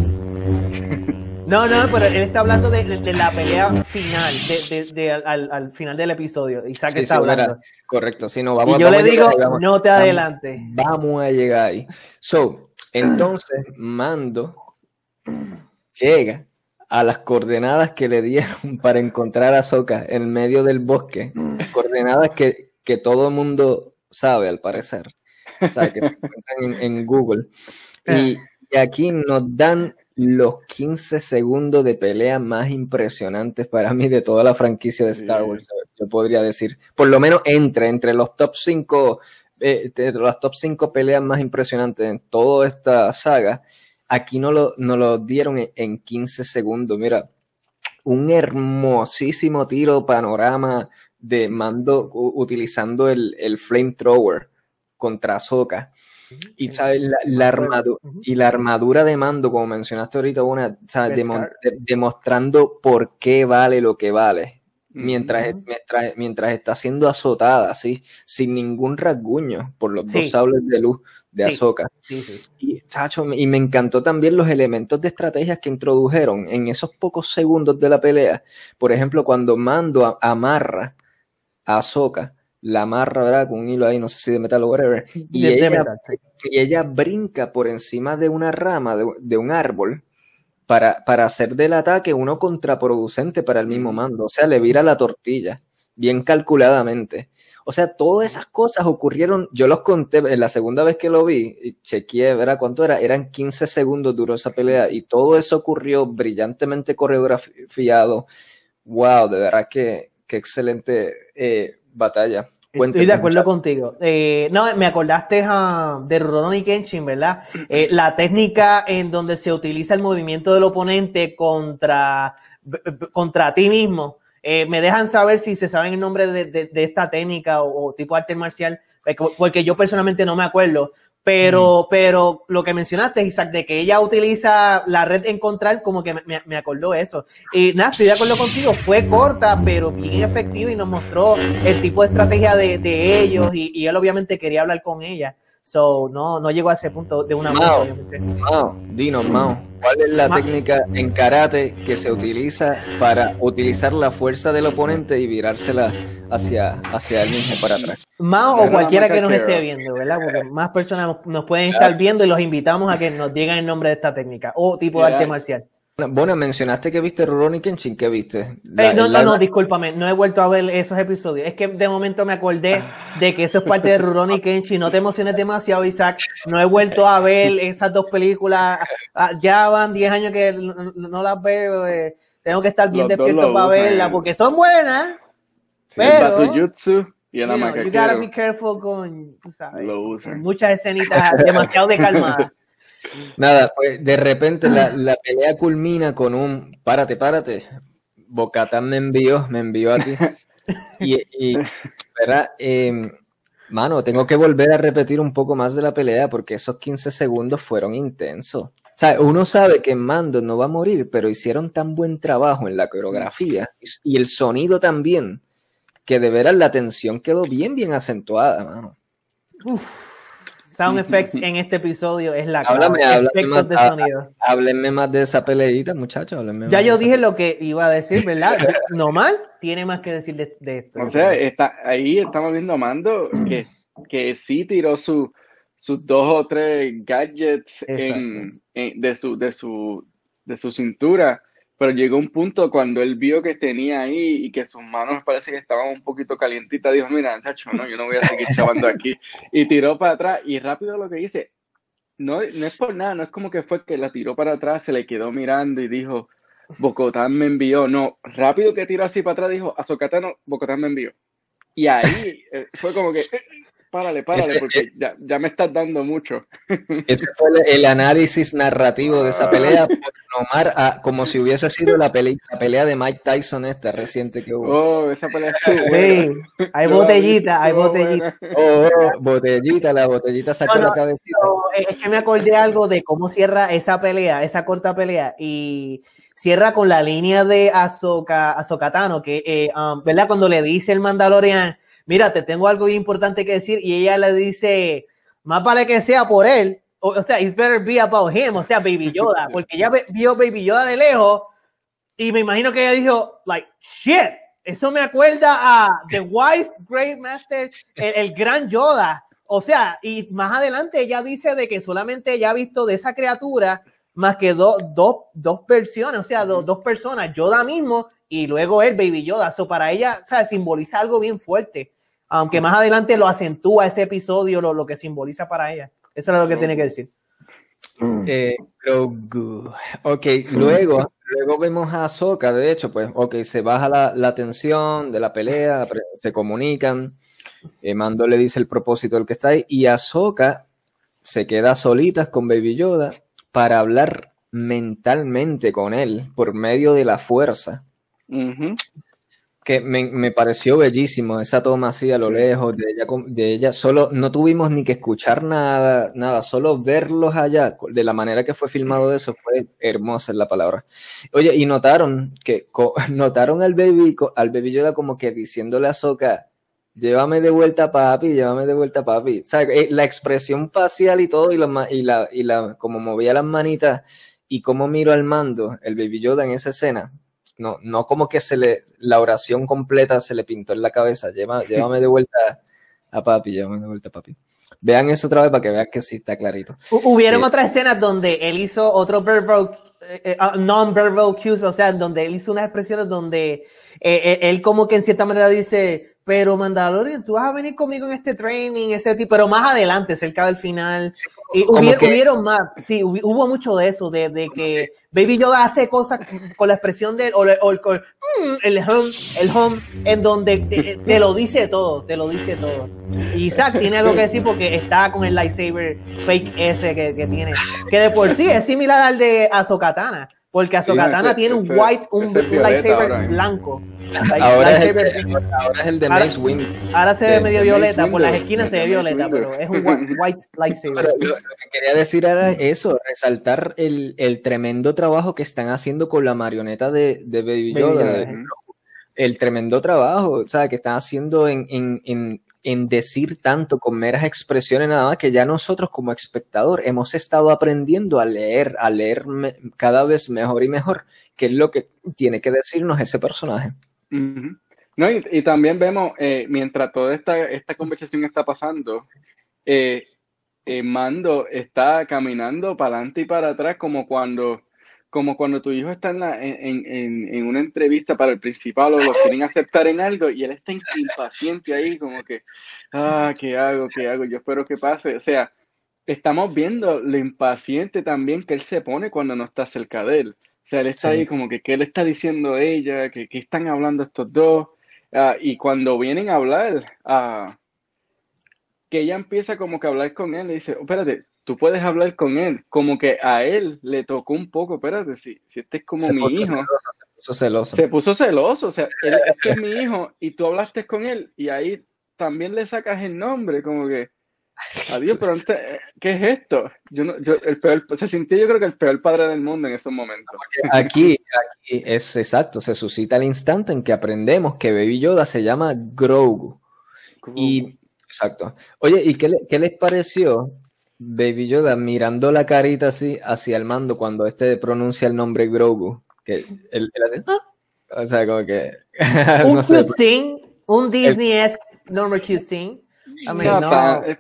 No, no, pero él está hablando de, de- de la pelea final, de, de- de al, al final del episodio. Isaac Sí, está sí, mira, hablando. correcto, sí, no, vamos, y yo vamos le a digo, llegar ahí, vamos- no te adelantes. Vamos a llegar ahí. So, entonces, Mando llega a las coordenadas que le dieron para encontrar a Soka en medio del bosque. Coordenadas que, que todo el mundo sabe, al parecer. O sea, que se encuentran en, en Google. Y, y aquí nos dan los 15 segundos de pelea más impresionantes para mí de toda la franquicia de Star Wars, yo podría decir. Por lo menos entre, entre los top 5, eh, las top 5 peleas más impresionantes en toda esta saga, aquí no lo, no lo dieron en, 15 segundos. Mira, un hermosísimo tiro panorama de mando utilizando el, el flamethrower contra Soka y, ¿sabes? La, armadura, y la armadura de mando, como mencionaste ahorita, una, demostrando por qué vale lo que vale. Mientras, mientras, está siendo azotada, así, sin ningún rasguño por los dos sables de luz de Ahsoka. y, y me encantó también los elementos de estrategias que introdujeron en esos pocos segundos de la pelea. Por ejemplo, cuando Mando amarra a Ahsoka, la amarra, ¿verdad? Con un hilo ahí, no sé si de metal o whatever. Y, ella, brinca por encima de una rama, de, un árbol, para, para, hacer del ataque uno contraproducente para el mismo mando. O sea, le vira la tortilla, bien calculadamente. O sea, todas esas cosas ocurrieron, yo los conté en la segunda vez que lo vi, y chequeé, ¿verdad? ¿Cuánto era? Eran 15 segundos duró esa pelea y todo eso ocurrió brillantemente coreografiado. Wow, de verdad que, que excelente eh, batalla. Estoy de acuerdo contigo. Eh, no, me acordaste uh, de Rurouni Kenshin, ¿verdad? Eh, la técnica en donde se utiliza el movimiento del oponente contra, contra ti mismo. Eh, me dejan saber si se saben el nombre de, esta técnica o, o, tipo arte marcial, porque yo personalmente no me acuerdo. Pero, pero lo que mencionaste, Isaac, de que ella utiliza la red encontrar, como que me, me acordó eso. Y nada, estoy de acuerdo contigo, fue corta, pero bien efectiva y nos mostró el tipo de estrategia de, de ellos y, y él obviamente quería hablar con ella. So, no, no llegó a ese punto de una Mao, Mao, dinos, Mao, ¿cuál es la técnica en karate que se utiliza para utilizar la fuerza del oponente y virársela hacia, hacia él mismo para atrás? Mao o cualquiera que nos esté viendo, ¿verdad? Porque más personas nos pueden estar viendo y los invitamos a que nos digan el nombre de esta técnica o tipo de arte marcial. Bueno, mencionaste que viste Rurouni Kenshin, ¿qué viste? Eh, no, no, no, discúlpame, no he vuelto a ver esos episodios. Es que de momento me acordé de que eso es parte de Rurouni Kenshin. No te emociones demasiado, Isaac. No he vuelto a ver esas dos películas. Ah, ya van 10 años que no, las veo. Eh. Tengo que estar bien despierto para verlas porque son buenas. Sí, pero, y el you, know, you gotta be careful con, tú sabes, muchas escenitas demasiado de calmada. Nada, pues de repente la, pelea culmina con un párate, párate. Bocatán me envió, me envió a ti. Y, ¿verdad? Em, mano, tengo que volver a repetir un poco más de la pelea porque esos 15 segundos fueron intensos. O sea, uno sabe que Mando no va a morir, pero hicieron tan buen trabajo en la coreografía y el sonido también, que de veras la tensión quedó bien, bien acentuada, mano. Uf sound effects en este episodio es la clave. Háblame, más, de sonido. Háblenme más de esa peleita, muchachos. Ya yo dije lo que iba a decir, ¿verdad? Normal, tiene más que decir de, esto. O sea, está, ahí estamos viendo a Mando que, que sí tiró su, sus dos o tres gadgets de, su, de, su, de su cintura pero llegó un punto cuando él vio que tenía ahí y que sus manos parece que estaban un poquito calientitas, dijo, mira, chacho, no, yo no voy a seguir chavando aquí. Y tiró para atrás y rápido lo que dice, no, no es por nada, no es como que fue que la tiró para atrás, se le quedó mirando y dijo, Bocotán me envió. No, rápido que tiró así para atrás, dijo, Azocatano, Bocotán me envió. Y ahí eh, fue como que, párale, párale, porque ya, ya, me estás dando mucho. Ese fue el, análisis narrativo de esa pelea por Omar, como si hubiese sido la, pelea, la pelea de Mike Tyson esta reciente que hubo. Oh, esa pelea sí, hay botellita, hay botellita. Oh, oh, botellita, la botellita sacó la cabecita. es que me acordé algo de cómo cierra esa pelea, esa corta pelea, y cierra con la línea de Azoka, Azokatano, que, eh, um, ¿verdad? Cuando le dice el Mandalorian, mira, te tengo algo importante que decir, y ella le dice, más vale que sea por él, o, sea, it's better be about him, o sea, Baby Yoda, porque ella vio Baby Yoda de lejos, y me imagino que ella dijo, like, shit, eso me acuerda a The Wise Great Master, el, gran Yoda. O sea, y más adelante ella dice de que solamente ella ha visto de esa criatura más que dos dos versiones, o sea, dos personas, Yoda mismo y luego él, Baby Yoda. Eso para ella, o sea, simboliza algo bien fuerte aunque más adelante lo acentúa ese episodio, lo, lo que simboliza para ella. Eso es lo que tiene que decir. Eh, Grogu. Ok, luego, luego vemos a Ahsoka, de hecho, pues, ok, se baja la, la tensión de la pelea, se comunican, eh, Mando le dice el propósito del que está ahí, y Ahsoka se queda solitas con Baby Yoda para hablar mentalmente con él por medio de la fuerza. Que me, pareció bellísimo esa toma así a lo lejos de ella, de ella. Solo no tuvimos ni que escuchar nada, nada, solo verlos allá de la manera que fue filmado eso fue hermosa la palabra. Oye, y notaron que notaron al baby, al baby Yoda como que diciéndole a Soka, llévame de vuelta papi, llévame de vuelta papi. O sea, eh, la expresión facial y todo, y la, y la, y la, como movía las manitas y cómo miro al mando, el Baby Yoda en esa escena, no, no como que se le, la oración completa se le pintó en la cabeza, llévame de vuelta a papi, llévame de vuelta a papi. Vean eso otra vez para que vean que sí está clarito. Hubieron otras escenas donde él hizo otro verbal, eh, eh, ah, non-verbal cues, o sea, donde él hizo unas expresiones donde él como que en cierta manera dice, pero Mandalorian, tú vas a venir conmigo en este training, ese tipo, pero más adelante, cerca del final. y hubieron, más, sí, hubo mucho de eso, de, de, que Baby Yoda hace cosas con la expresión del, o, o el, mm, el, home, el home, en donde te, lo dice todo, te lo dice todo. Y Isaac tiene algo que decir porque está con el lightsaber fake ese que, que tiene, que de por sí es similar al de Azokatana. Porque Azokatana tiene un white, un, lightsaber blanco. Ahora, es el, de Mace Wind. Ahora se ve medio violeta, por las esquinas se ve violeta, pero es un white, lightsaber. lo, que quería decir era eso, resaltar el, el, tremendo trabajo que están haciendo con la marioneta de, de Baby Yoda. el tremendo trabajo, o sea, que están haciendo en, en, en en decir tanto con meras expresiones nada más que ya nosotros como espectador hemos estado aprendiendo a leer, a leer cada vez mejor y mejor qué es lo que tiene que decirnos ese personaje. No, y, también vemos, eh, mientras toda esta, esta conversación está pasando, eh, eh, Mando está caminando para adelante y para atrás como cuando como cuando tu hijo está en, en, en, una entrevista para el principal o lo quieren aceptar en algo y él está impaciente ahí, como que, ah, ¿qué hago? ¿Qué hago? Yo espero que pase. O sea, estamos viendo lo impaciente también que él se pone cuando no está cerca de él. O sea, él está ahí como que, ¿qué le está diciendo ella? ¿Qué, están hablando estos dos? Ah, y cuando vienen a hablar, ah, que ella empieza como que a hablar con él, le dice, espérate, tú puedes hablar con él, como que a él le tocó un poco, espérate, si, si este es como mi hijo. se puso celoso. Se puso celoso, o sea, este es mi hijo y tú hablaste con él y ahí también le sacas el nombre, como que, adiós, pero antes, ¿qué es esto? Yo no, yo, el peor, se sintió yo creo que el peor padre del mundo en esos momentos. Aquí, aquí es exacto, se suscita el instante en que aprendemos que Baby Yoda se llama Grogu. Y, exacto. Oye, ¿y qué, qué les pareció Baby Yoda mirando la carita así hacia el mando cuando este pronuncia el nombre Grogu. Que él, hace, ¡Ah! O sea, como que. un no un Disney-esque normal cutscene.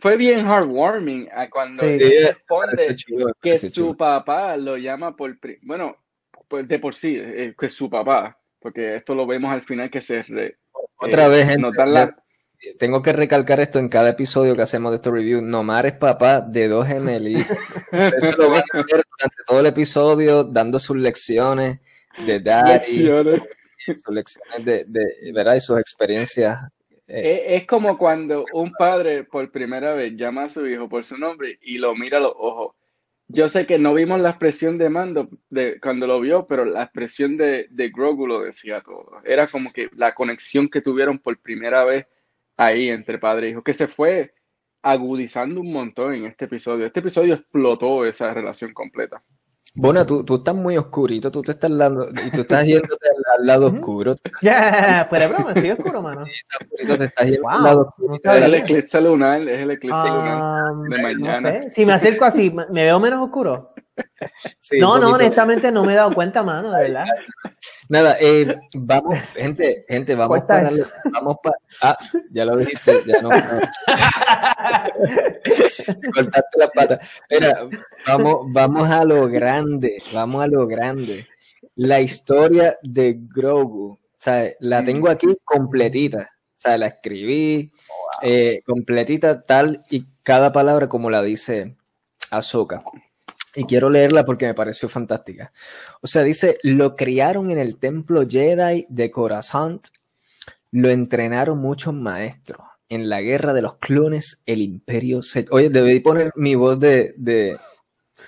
Fue bien heartwarming ah, cuando responde que su papá lo llama por. Bueno, pues de por sí, eh, que es su papá. Porque esto lo vemos al final que se. Otra vez, en la, tengo que recalcar esto en cada episodio que hacemos de este review. Nomar es papá de dos gemelitos. Eso lo van a ver durante todo el episodio, dando sus lecciones de daddy, sus lecciones de, de, ¿verdad? Y sus experiencias. Eh. Es, como cuando un padre por primera vez llama a su hijo por su nombre y lo mira a los ojos. Yo sé que no vimos la expresión de Mando de, cuando lo vio, pero la expresión de, de Grogu lo decía todo. Era como que la conexión que tuvieron por primera vez ahí entre padre e hijo, que se fue agudizando un montón en este episodio. Este episodio explotó esa relación completa. Bueno, tú, tú estás muy oscurito, tú te estás dando, y tú estás yendo al, lado oscuro. Ya, fuera broma, estoy oscuro, mano. te estás yendo al lado oscuro. es el eclipse lunar, es el eclipse lunar ah, de mañana. No Si me acerco así, ¿me veo menos oscuro? no, no, honestamente no me he dado cuenta, mano, de verdad. Nada, eh, vamos, gente, gente, vamos para, vamos para, ah, ya lo dijiste, ya no. Cortaste la pata. Mira, vamos, vamos a lo grande, vamos a lo grande. La historia de Grogu, sea, la tengo aquí completita, o sea, la escribí eh, completita tal y cada palabra como la dice Ahsoka. Y quiero leerla porque me pareció fantástica. O sea, dice, lo criaron en el templo Jedi de Coruscant, lo entrenaron muchos maestros. En la guerra de los clones, el imperio se... Oye, debí poner mi voz de... de,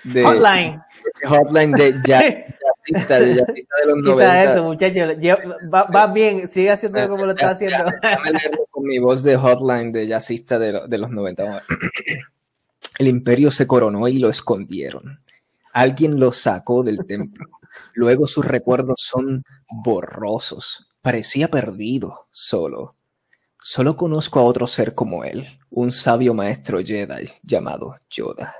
de Hotline. Hotline de ya, yacista, de yacista de los Quita 90. eso, muchachos. Va, va bien, sigue haciendo como lo está haciendo. Déjame leerlo con mi voz de hotline de jazzista de, lo- de los 90. El imperio se coronó y lo escondieron. Alguien lo sacó del templo. Luego sus recuerdos son borrosos. Parecía perdido, solo. Solo conozco a otro ser como él, un sabio maestro Jedi llamado Yoda.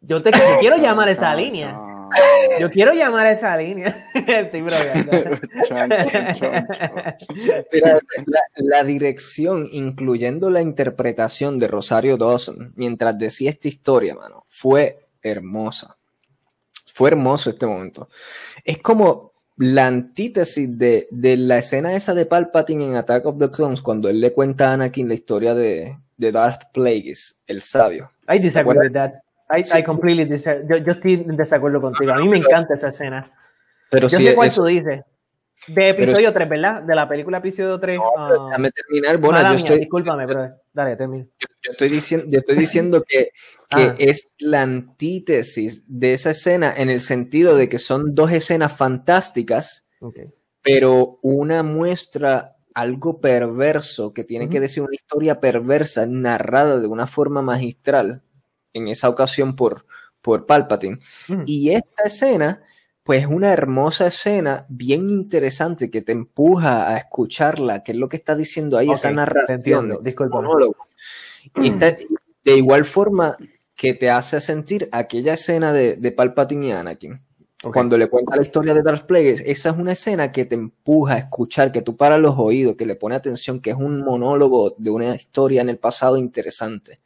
Yo te quiero llamar esa línea. Yo quiero llamar a esa línea. Estoy bromeando. Chon, chon, chon, chon. Mira, la, la dirección, incluyendo la interpretación de Rosario Dawson, mientras decía esta historia, mano, fue hermosa. Fue hermoso este momento. Es como la antítesis de, de la escena esa de Palpatine en Attack of the Clones, cuando él le cuenta a Anakin la historia de, de Darth Plagueis, el sabio. I disagree with that. I, I completely yo, yo estoy en desacuerdo contigo. A mí me encanta esa escena. Pero Yo sí, sé cuál eso- tú dices. De episodio 3, ¿verdad? De la película episodio 3. pero déjame terminar. Bueno, mala yo mía, estoy, discúlpame, brother. Dale, termina. yo estoy diciendo, yo estoy diciendo que, que Ah. es la antítesis de esa escena en el sentido de que son dos escenas fantásticas, Okay. pero una muestra algo perverso que tiene que Ujú. decir una historia perversa narrada de una forma magistral, en esa ocasión por, por Palpatine. Mm. Y esta escena, pues es una hermosa escena, bien interesante, que te empuja a escucharla, que es lo que está diciendo ahí, esa Ok, te narración, discúlpame. monólogo. Y está- de igual forma que te hace sentir aquella escena de, de Palpatine y Anakin. Cuando le cuenta la historia de Darth Plagueis, esa es una escena que te empuja a escuchar, que tú paras los oídos, que le pone atención, que es un monólogo de una historia en el pasado interesante.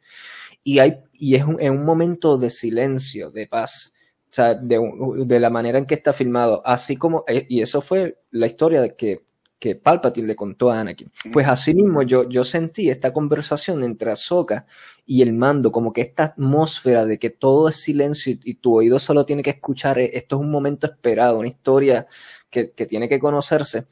Y, hay, y es un, en un momento de silencio, de paz, o sea, de, de la manera en que está filmado, así como, eh, y eso fue la historia de que, que Palpatine le contó a Anakin. Pues así mismo yo, yo sentí esta conversación entre Ahsoka y el mando, como que esta atmósfera de que todo es silencio y, y tu oído solo tiene que escuchar, eh, esto es un momento esperado, una historia que, que tiene que conocerse.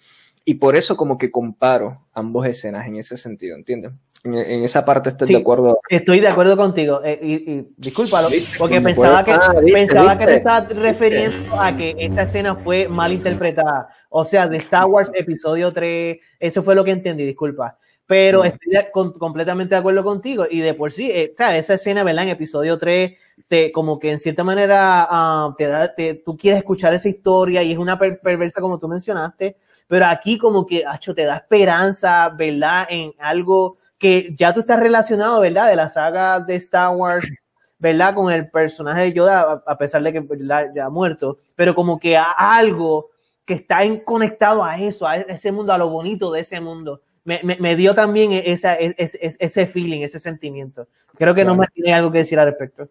Y por eso como que comparo ambas escenas en ese sentido, ¿entiendes? En, en esa parte estoy Sí. de acuerdo. Estoy de acuerdo contigo. eh, y, y discúlpalo, ¿Viste? porque pensaba que, ah, ¿viste? pensaba que te ¿viste? estabas refiriendo a que esta escena fue mal interpretada. O sea, de Star Wars episodio 3, eso fue lo que entendí, disculpa. Pero estoy de- con- completamente de acuerdo contigo. Y de por sí, eh, sea, esa escena, ¿verdad? En episodio 3, te, como que en cierta manera ah, te da, te- tú quieres escuchar esa historia y es una per- perversa como tú mencionaste. Pero aquí como que, acho, te da esperanza, ¿verdad? En algo que ya tú estás relacionado, ¿verdad? De la saga de Star Wars, ¿verdad? Con el personaje de Yoda, a- pesar de que ¿verdad? ya ha muerto, pero como que a algo que está en- conectado a eso, a ese mundo, a lo bonito de ese mundo. Me, me- me dio también esa, es- es- ese feeling, ese sentimiento. Creo que no me tiene algo que decir al respecto.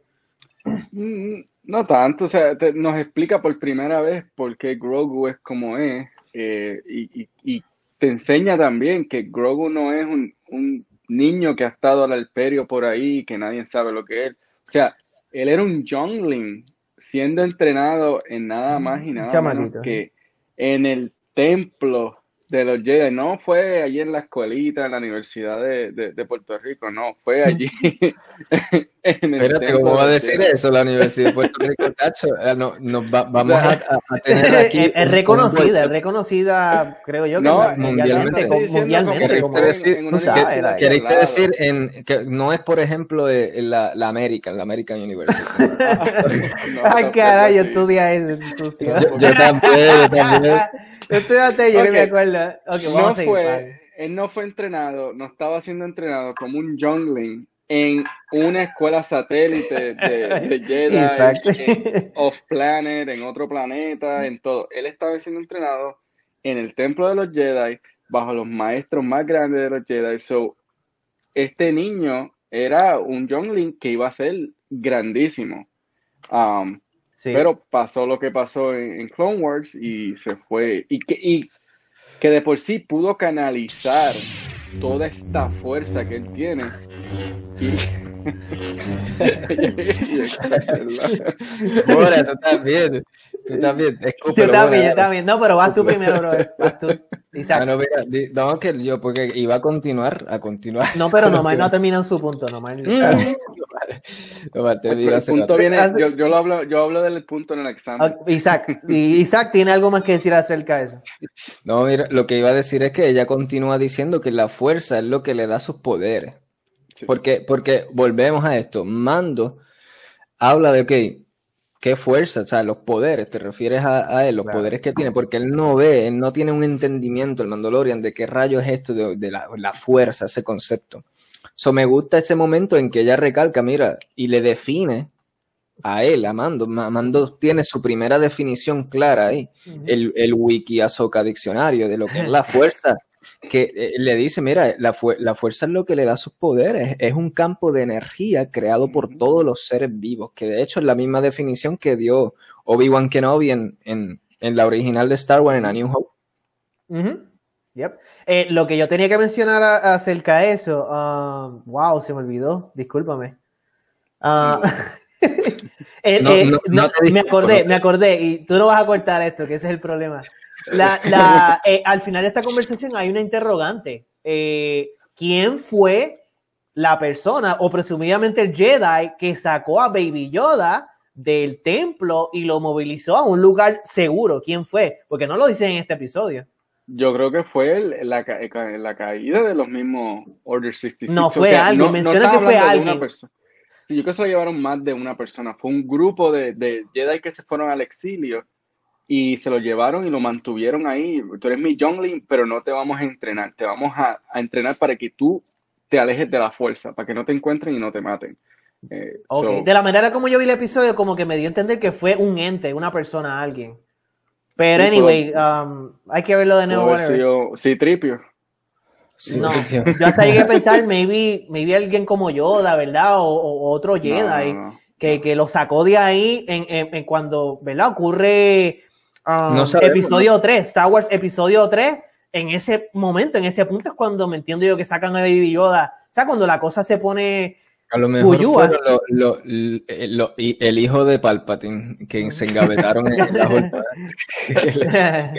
Mm, No tanto, o sea, te- nos explica por primera vez por qué Grogu es como es eh, y, y- y te enseña también que Grogu no es un, un niño que ha estado al imperio por ahí que nadie sabe lo que es. O sea, él era un youngling siendo entrenado en nada más y nada menos chamaquito, que en el templo de los Jedi. No fue allí en la escuelita, en la Universidad de, de- de Puerto Rico, no, fue allí en el Espérate, ¿cómo va a decir eso la Universidad de Puerto Rico, Tacho? Eh, no, nos va- vamos a, a- a tener aquí. es, reconocida, es reconocida, creo yo, que No, mundialmente, mundialmente. como- estoy diciendo mundialmente, como que como- fue en- decir, en una tú sabes, universidad era- al ¿Queréis lado. decir en, que no es, por ejemplo, eh, en la, la American, la American University? No, Ay, caray, yo eso, sucio. Yo, yo también, yo también. Yo estudiaste, yo ni me Ok. Vamos No a seguir. vale. fue, él no fue entrenado, no estaba siendo entrenado como un youngling en una escuela satélite de, de Jedi, Exacto. en off planet, en otro planeta, en todo. Él estaba siendo entrenado en el templo de los Jedi, bajo los maestros más grandes de los Jedi. So, este niño era un youngling que iba a ser grandísimo. Um, Sí. pero pasó lo que pasó en, en Clone Wars y se fue. Y que, y que de por sí pudo canalizar toda esta fuerza que él tiene. Y, Ahora, tú también. Tú también. Escúpelo, yo también, yo también. No, pero vas tú primero, bro. Vas tú. Ah, no, mira, no, que yo, porque iba a continuar, a continuar. No, pero nomás no termina en su punto, nomás. Mm. no, el punto viene, yo, yo, lo hablo, yo hablo del punto en el examen. Ah, Isaac, Isaac, ¿tiene algo más que decir acerca de eso? No, mira, lo que iba a decir es que ella continúa diciendo que la fuerza es lo que le da sus poderes. Porque, porque volvemos a esto, Mando habla de, ok, qué fuerza, o sea, los poderes, te refieres a, él, los poderes que tiene, porque él no ve, él no tiene un entendimiento, el Mandalorian, de qué rayo es esto de, la, fuerza, ese concepto. So, me gusta ese momento en que ella recalca, mira, y le define a él, a Mando. Mando tiene su primera definición clara ahí, el, el wiki Azoka diccionario de lo que es la fuerza que eh, le dice, mira, la, fuerza es lo que le da sus poderes, es un campo de energía creado por todos los seres vivos, que de hecho es la misma definición que dio Obi-Wan Kenobi en, en, la original de Star Wars, en A New Hope. Eh, lo que yo tenía que mencionar acerca de eso, wow, um, se me olvidó, discúlpame. Uh, me acordé, me acordé, y tú no vas a cortar esto, que ese es el problema. La, eh, al final de esta conversación hay una interrogante. Eh, ¿Quién fue la persona o presumiblemente el Jedi que sacó a Baby Yoda del templo y lo movilizó a un lugar seguro? ¿Quién fue? Porque no lo dicen en este episodio. Yo creo que fue la, la, caída de los mismos Order 66. No fue alguien, menciona que fue alguien. Sí, yo creo que se lo llevaron más de una persona. Fue un grupo de, de Jedi que se fueron al exilio y se lo llevaron y lo mantuvieron ahí. Tú eres mi Youngling, pero no te vamos a entrenar, te vamos a, entrenar para que tú te alejes de la fuerza, para que no te encuentren y no te maten. Eh, de la manera como yo vi el episodio, como que me dio a entender que fue un ente, una persona, alguien. Pero anyway, um, hay que verlo de nuevo. sí, tripio. no, yo hasta llegué a pensar, maybe, maybe alguien como Yoda, ¿verdad? O, otro Jedi, que, que, lo sacó de ahí en, en, cuando, ¿verdad? Ocurre Um, episodio 3, Star Wars episodio 3, en ese momento, en ese punto es cuando me entiendo yo que sacan a Baby Yoda. O sea, cuando la cosa se pone a lo mejor el hijo de Palpatine que se engavetaron en la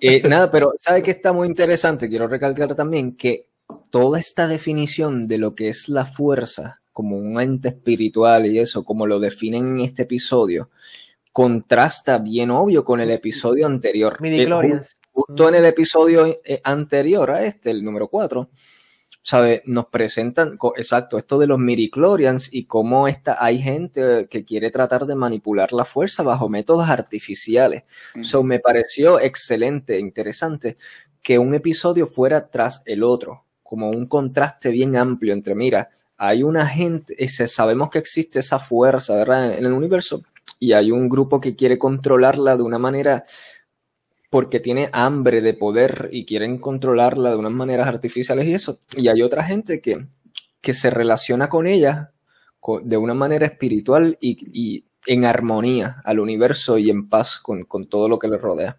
eh, nada, pero ¿sabe que está muy interesante? Quiero recalcar también que toda esta definición de lo que es la fuerza como un ente espiritual y eso, como lo definen en este episodio, contrasta bien obvio con el episodio anterior. justo en el episodio eh, anterior a este, el número 4, ¿sabe? Nos presentan, exacto, esto de los midichlorians y cómo está, hay gente que quiere tratar de manipular la fuerza bajo métodos artificiales. Eso me pareció excelente, interesante, que un episodio fuera tras el otro, como un contraste bien amplio entre, mira, hay una gente, sabemos que existe esa fuerza, ¿verdad? En el universo, y hay un grupo que quiere controlarla de una manera porque tiene hambre de poder y quieren controlarla de unas maneras artificiales y eso. Y hay otra gente que, que se relaciona con ella de una manera espiritual y, en armonía al universo y en paz con, todo lo que le rodea.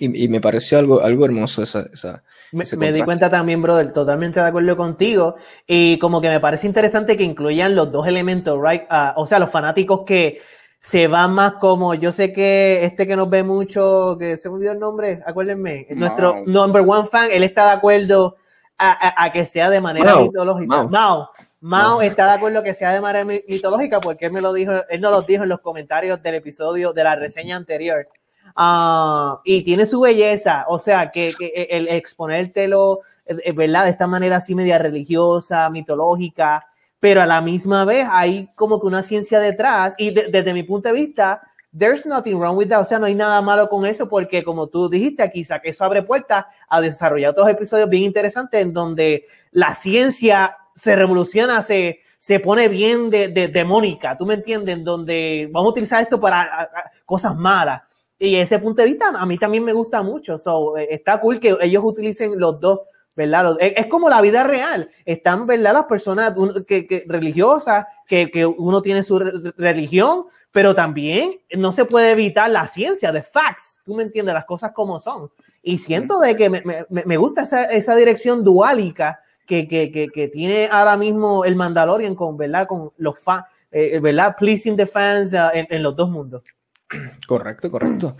Y, me pareció algo, algo hermoso esa... esa me, me di cuenta también, brother, totalmente de acuerdo contigo. Y como que me parece interesante que incluyan los dos elementos, right? Ah, o sea, los fanáticos que se va más como, yo sé que este que nos ve mucho, que se me olvidó el nombre, acuérdenme, nuestro number one fan, él está de acuerdo a, que sea de manera mitológica. Mao. Mao, está de acuerdo que sea de manera mitológica porque él me lo dijo, él nos lo dijo en los comentarios del episodio de la reseña anterior. Ah, y tiene su belleza, o sea, que, el exponértelo, eh, eh, ¿verdad? De esta manera así media religiosa, mitológica, pero a la misma vez hay como que una ciencia detrás y desde mi punto de vista, there's nothing wrong with that, o sea, no hay nada malo con eso porque como tú dijiste, quizá que eso abre puertas a desarrollar otros episodios bien interesantes en donde la ciencia se revoluciona, se, se pone bien de, demónica, ¿tú me entiendes? En donde vamos a utilizar esto para cosas malas. Y ese punto de vista a mí también me gusta mucho. So, eh, está cool que ellos utilicen los dos ¿verdad? Es, como la vida real. Están, ¿verdad? Las personas que, religiosas, que, uno tiene su religión, pero también no se puede evitar la ciencia de facts. Tú me entiendes, las cosas como son. Y siento de que me, gusta esa, dirección duálica que, que, que, que tiene ahora mismo el Mandalorian con, ¿verdad? Con los fans, eh, ¿verdad? Pleasing the fans uh, en, en, los dos mundos. Correcto, correcto.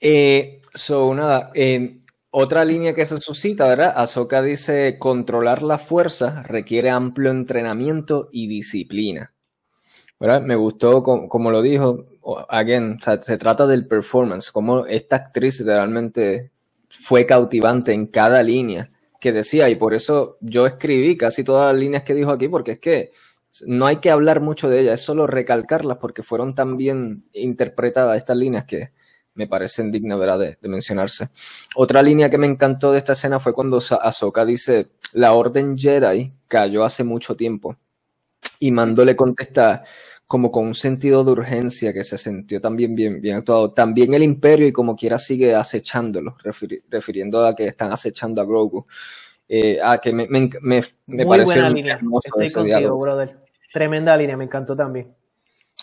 Eh, so, nada, eh, otra línea que se suscita, ¿verdad? Ahsoka dice, controlar la fuerza requiere amplio entrenamiento y disciplina. Me gustó como, lo dijo, again, se trata del performance, como esta actriz realmente fue cautivante en cada línea que decía y por eso yo escribí casi todas las líneas que dijo aquí porque es que no hay que hablar mucho de ella, es solo recalcarlas porque fueron tan bien interpretadas estas líneas que me parecen dignas ¿verdad? De, de, mencionarse. Otra línea que me encantó de esta escena fue cuando Ahsoka dice, la orden Jedi cayó hace mucho tiempo y Mando le contesta como con un sentido de urgencia que se sintió también bien, bien actuado. También el imperio y como quiera sigue acechándolo, refiri refiriendo a que están acechando a Grogu. Eh, a que me, me, me, me Muy buena línea. Estoy contigo, brother. Tremenda línea, me encantó también.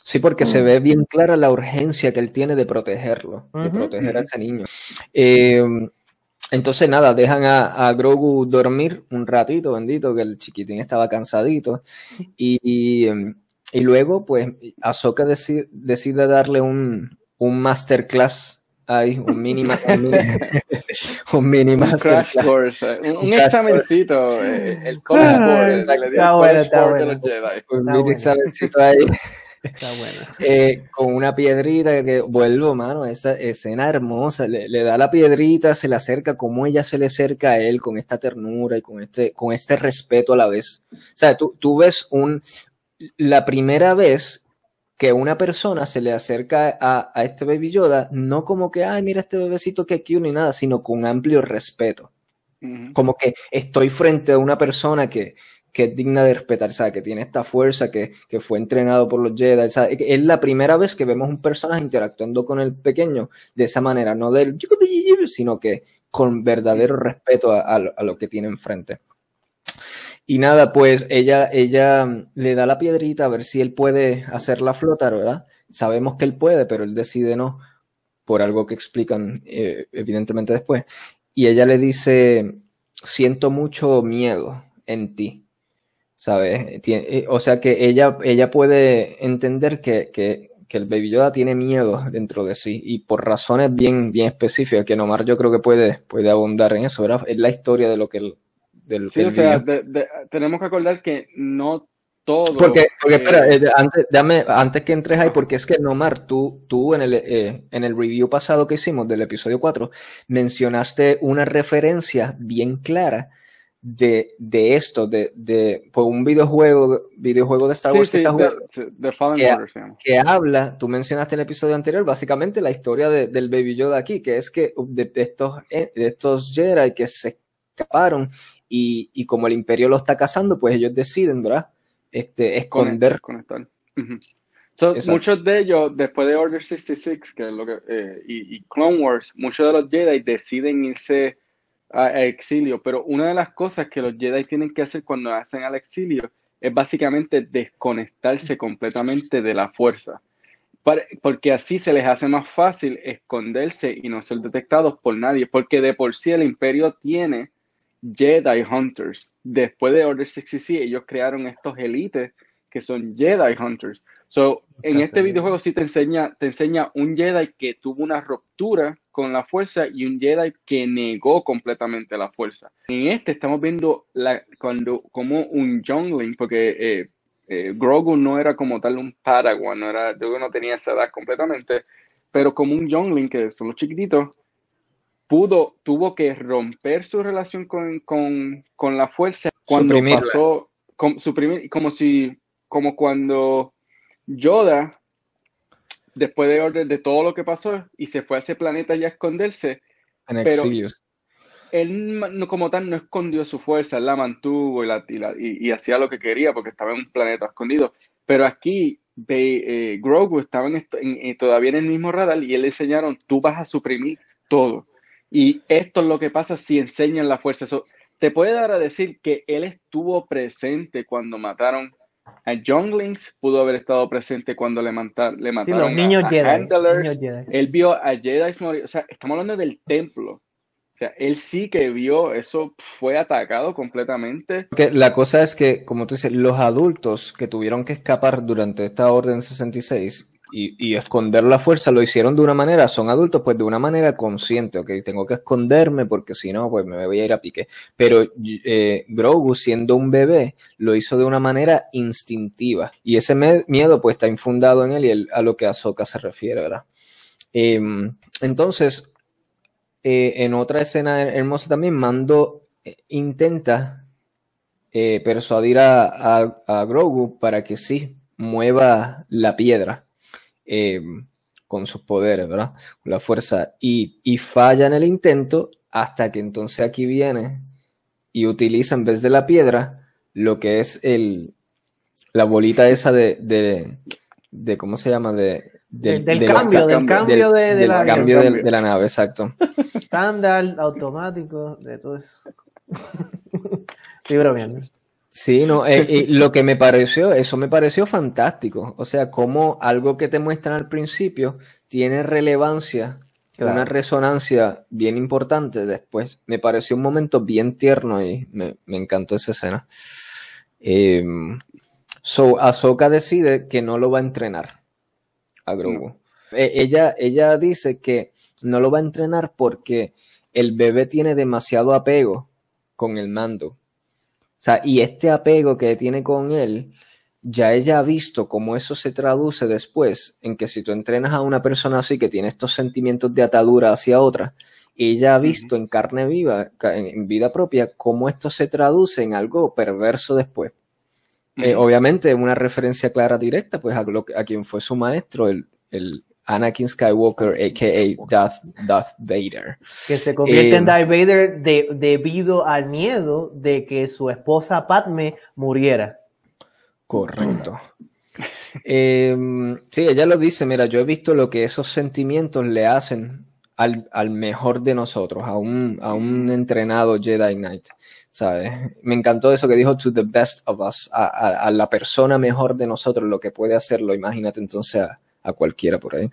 Sí, porque mm. se ve bien clara la urgencia que él tiene de protegerlo, uh -huh. de proteger a ese niño. Eh, entonces, nada, dejan a, a, Grogu dormir un ratito, bendito, que el chiquitín estaba cansadito. Y, y, y luego, pues, Ahsoka decide, decide darle un, un masterclass ahí, un mini, un mini, un mini un crash course, un, un, un examencito, eh, el college board, le dio está bueno, está bueno. de los Jedi. Un mini examencito ahí. Está bueno. Eh, con una piedrita que vuelvo, mano, esa escena hermosa, le, le, da la piedrita, se le acerca, como ella se le acerca a él con esta ternura y con este, con este respeto a la vez. O sea, tú, tú ves un, la primera vez que una persona se le acerca a, a, este baby Yoda, no como que, ay, mira este bebecito que cute ni nada, sino con amplio respeto. Uh -huh. Como que estoy frente a una persona que, que es digna de respetar, ¿sabes? que tiene esta fuerza, que, que fue entrenado por los Jedi. ¿sabes? Es la primera vez que vemos un personaje interactuando con el pequeño de esa manera, no del sino que con verdadero respeto a, a, lo que tiene enfrente. Y nada, pues ella, ella le da la piedrita a ver si él puede hacerla flotar, ¿verdad? Sabemos que él puede, pero él decide no, por algo que explican eh, evidentemente después. Y ella le dice, siento mucho miedo en ti. ¿Sabes? Eh, o sea que ella, ella puede entender que, que, que, el Baby Yoda tiene miedo dentro de sí y por razones bien, bien específicas que Nomar yo creo que puede, puede abundar en eso, ¿verdad? Es la historia de lo que él... Del, sí, o sea, de, de, tenemos que acordar que no todo... Porque, porque espera, eh, antes, dame, antes que entres ahí, porque es que Nomar, tú, tú en, el, eh, en el review pasado que hicimos del episodio 4, mencionaste una referencia bien clara de, de esto, de, de pues un videojuego, videojuego de Star Wars sí, que, sí, está jugando, que, habla, tú mencionaste en el episodio anterior, básicamente la historia de, del Baby Yoda aquí, que es que de, de estos, eh, de estos Jedi que se escaparon y, y, como el Imperio lo está cazando, pues ellos deciden, ¿verdad? Este, esconder. Conectar. Uh -huh. so, muchos de ellos, después de Order 66, que es lo que, eh, y, y Clone Wars, muchos de los Jedi deciden irse a exilio, pero una de las cosas que los Jedi tienen que hacer cuando hacen al exilio es básicamente desconectarse completamente de la fuerza, porque así se les hace más fácil esconderse y no ser detectados por nadie, porque de por sí el imperio tiene Jedi Hunters. Después de Order 66 ellos crearon estos élites que son Jedi Hunters. So, en este videojuego sí te enseña, te enseña un Jedi que tuvo una ruptura con la fuerza y un Jedi que negó completamente la fuerza. En este estamos viendo la, cuando, como un Youngling, porque eh, eh, Grogu no era como tal un Padawan, no era, Grogu no tenía esa edad completamente, pero como un Youngling, que son los chiquititos, pudo, tuvo que romper su relación con, con, con la fuerza cuando suprimir, pasó, con, suprimir, como si, como cuando Yoda después de orden de todo lo que pasó y se fue a ese planeta ya a esconderse. En exilio. Él como tal no escondió su fuerza, él la mantuvo y, la, y, la, y, y, hacía lo que quería porque estaba en un planeta escondido. Pero aquí eh, Grogu estaba en en, todavía en el mismo radar y él le enseñaron, tú vas a suprimir todo. Y esto es lo que pasa si enseñan la fuerza. Eso, te puede dar a decir que él estuvo presente cuando mataron a Younglings pudo haber estado presente cuando le, mata, le mataron sí, los niños a, Jedi, Handlers. Niños Jedi. Él vio a Jedi morir. O sea, estamos hablando del templo. sea, él sí que vio, eso fue atacado completamente. Porque la cosa es que, como tú dices, los adultos que tuvieron que escapar durante esta Orden 66 y, esconder la fuerza lo hicieron de una manera, son adultos pues de una manera consciente, ok, tengo que esconderme porque si no pues me voy a ir a pique. Pero eh, Grogu siendo un bebé lo hizo de una manera instintiva y ese miedo pues está infundado en él y a lo que Ahsoka se refiere, ¿verdad? Eh, entonces, eh, en otra escena hermosa también, Mando eh, intenta persuadir a, a Grogu para que sí mueva la piedra eh, con sus poderes, ¿verdad? Con la fuerza. Y, y, falla en el intento hasta que entonces aquí viene y utiliza en vez de la piedra lo que es el la bolita esa de, de, de ¿cómo se llama? De, del, del, cambio, del cambio de, de la, cambio de, de la nave, exacto. Estándar, automático, de todo eso. Estoy bromeando. Sí, no, eh, y lo que me pareció, eso me pareció fantástico. O sea, como algo que te muestran al principio tiene relevancia, claro. una resonancia bien importante después. Me pareció un momento bien tierno y me, me encantó esa escena. Eh, so, Ahsoka decide que no lo va a entrenar a Grogu. No. Eh, ella, ella dice que no lo va a entrenar porque el bebé tiene demasiado apego con el mando. O sea, y este apego que tiene con él, ya ella ha visto cómo eso se traduce después en que si tú entrenas a una persona así que tiene estos sentimientos de atadura hacia otra, ella ha visto uh -huh. en carne viva, en vida propia, cómo esto se traduce en algo perverso después. Uh -huh. eh, obviamente, una referencia clara directa, pues a, lo, a quien fue su maestro, el, el Anakin Skywalker, a.k.a. Darth, Darth, Vader. Que se convierte eh, en Darth Vader de, debido al miedo de que su esposa Padme muriera. Correcto. eh, sí, ella lo dice, mira, yo he visto lo que esos sentimientos le hacen al, al mejor de nosotros, a un, a un entrenado Jedi Knight. ¿sabes? Me encantó eso que dijo to the best of us, a, a, a la persona mejor de nosotros, lo que puede hacerlo, imagínate entonces a, a cualquiera por ahí.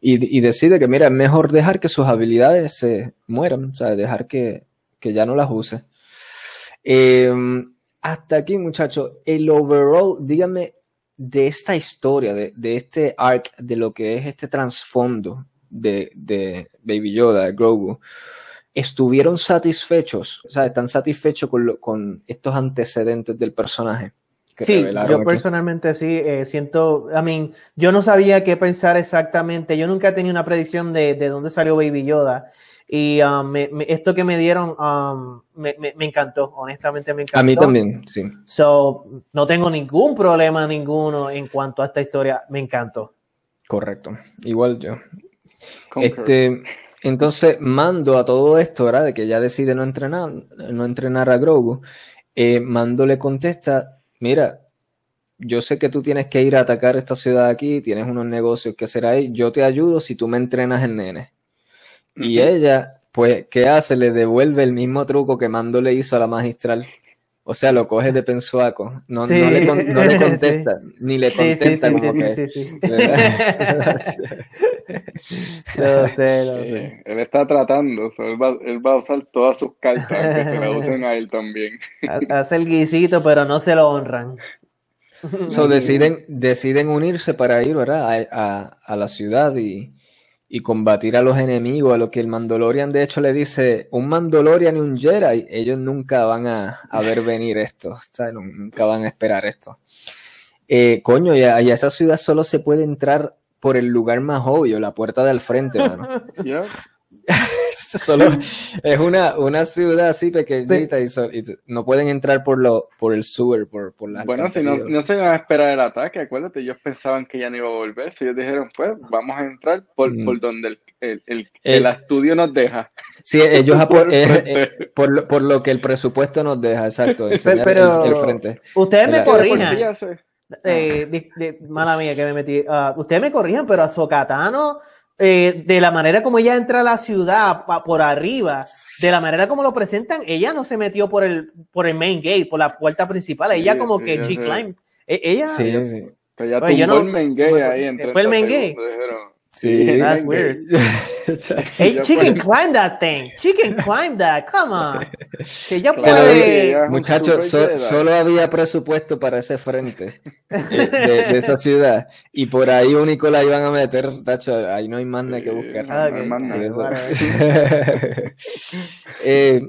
Y, decide que, mira, es mejor dejar que sus habilidades se mueran, o sea, dejar que, que ya no las use. Eh, hasta aquí, muchachos, el overall, dígame, de esta historia, de, de, este arc, de lo que es este trasfondo de, de Baby Yoda, de Grogu, ¿estuvieron satisfechos? O sea, ¿están satisfechos con, lo, con estos antecedentes del personaje? Sí, yo personalmente aquí. sí, eh, siento, I mean, yo no sabía qué pensar exactamente, yo nunca tenía una predicción de, de dónde salió Baby Yoda y um, me, me, esto que me dieron um, me, me, encantó, honestamente me encantó. A mí también, sí. So, no tengo ningún problema ninguno en cuanto a esta historia, me encantó. Correcto, igual yo. Este, entonces mando a todo esto, ¿verdad? De que ya decide no entrenar, no entrenar a Grogu. Eh, mando le contesta, mira, yo sé que tú tienes que ir a atacar esta ciudad aquí, tienes unos negocios que hacer ahí, yo te ayudo si tú me entrenas el nene. Uh -huh. Y ella, pues, ¿qué hace? Le devuelve el mismo truco que Mando le hizo a la magistral. O sea, lo coge de pensuaco. No, sí. no, le, con, no le, contesta, sí. ni le contesta sí, como que. no sé, no sé. Él está tratando, so él, va, él, va, a usar todas sus cartas que se la usen a él también. Hace el guisito, pero no se lo honran. So, deciden, deciden unirse para ir ¿verdad? A, a, a la ciudad y, y combatir a los enemigos, a lo que el Mandalorian de hecho le dice, un Mandalorian y un Jedi, ellos nunca van a, a ver venir esto, ¿sabes? nunca van a esperar esto. Eh, coño, y a, y a, esa ciudad solo se puede entrar por el lugar más obvio, la puerta del frente, mano. Solo es una, una ciudad así pequeñita y, so, y, no pueden entrar por lo por el sewer, por, por las Bueno, si no, no se van a esperar el ataque, acuérdate, ellos pensaban que ya no iba a volver, si ellos dijeron, pues vamos a entrar por, mm. por donde el, el, el, el, estudio nos deja. Sí, ellos por, eh, eh, por, por, lo que el presupuesto nos deja, exacto. Pero, el, frente. Ustedes me corrijan. Eh, de, de, mala mía que me metí. Uh, ustedes me corrijan, pero a Socatano eh, de la manera como ella entra a la ciudad pa, por arriba, de la manera como lo presentan, ella no se metió por el, por el main gate, por la puerta principal, ella sí, como sí, que G-Climb. E, ella. Sí, sí. Pero ya tumbó no, el main gate ahí. ¿Fue el main gate? Sí, that's weird. hey, she can climb that thing. She can climb that. Come on. Que ya puede. Muchachos, solo había presupuesto para ese frente eh, de, esta ciudad. Y por ahí único la iban a meter. Tacho, ahí no hay más nada que buscar. Ah, no hay más nada. eh,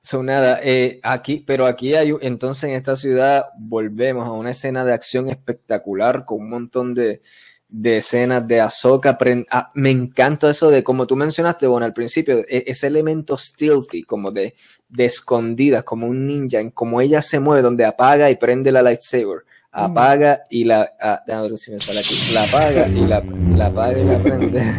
son nada, eh, aquí, pero aquí hay, entonces en esta ciudad volvemos a una escena de acción espectacular con un montón de, de escenas de Ahsoka. Ah, me encanta eso de, como tú mencionaste, bueno, al principio, e, ese elemento stealthy, como de, de escondidas, como un ninja, en cómo ella se mueve, donde apaga y prende la lightsaber apaga y la a ver si me sale aquí. La apaga y la, la apaga y la prende.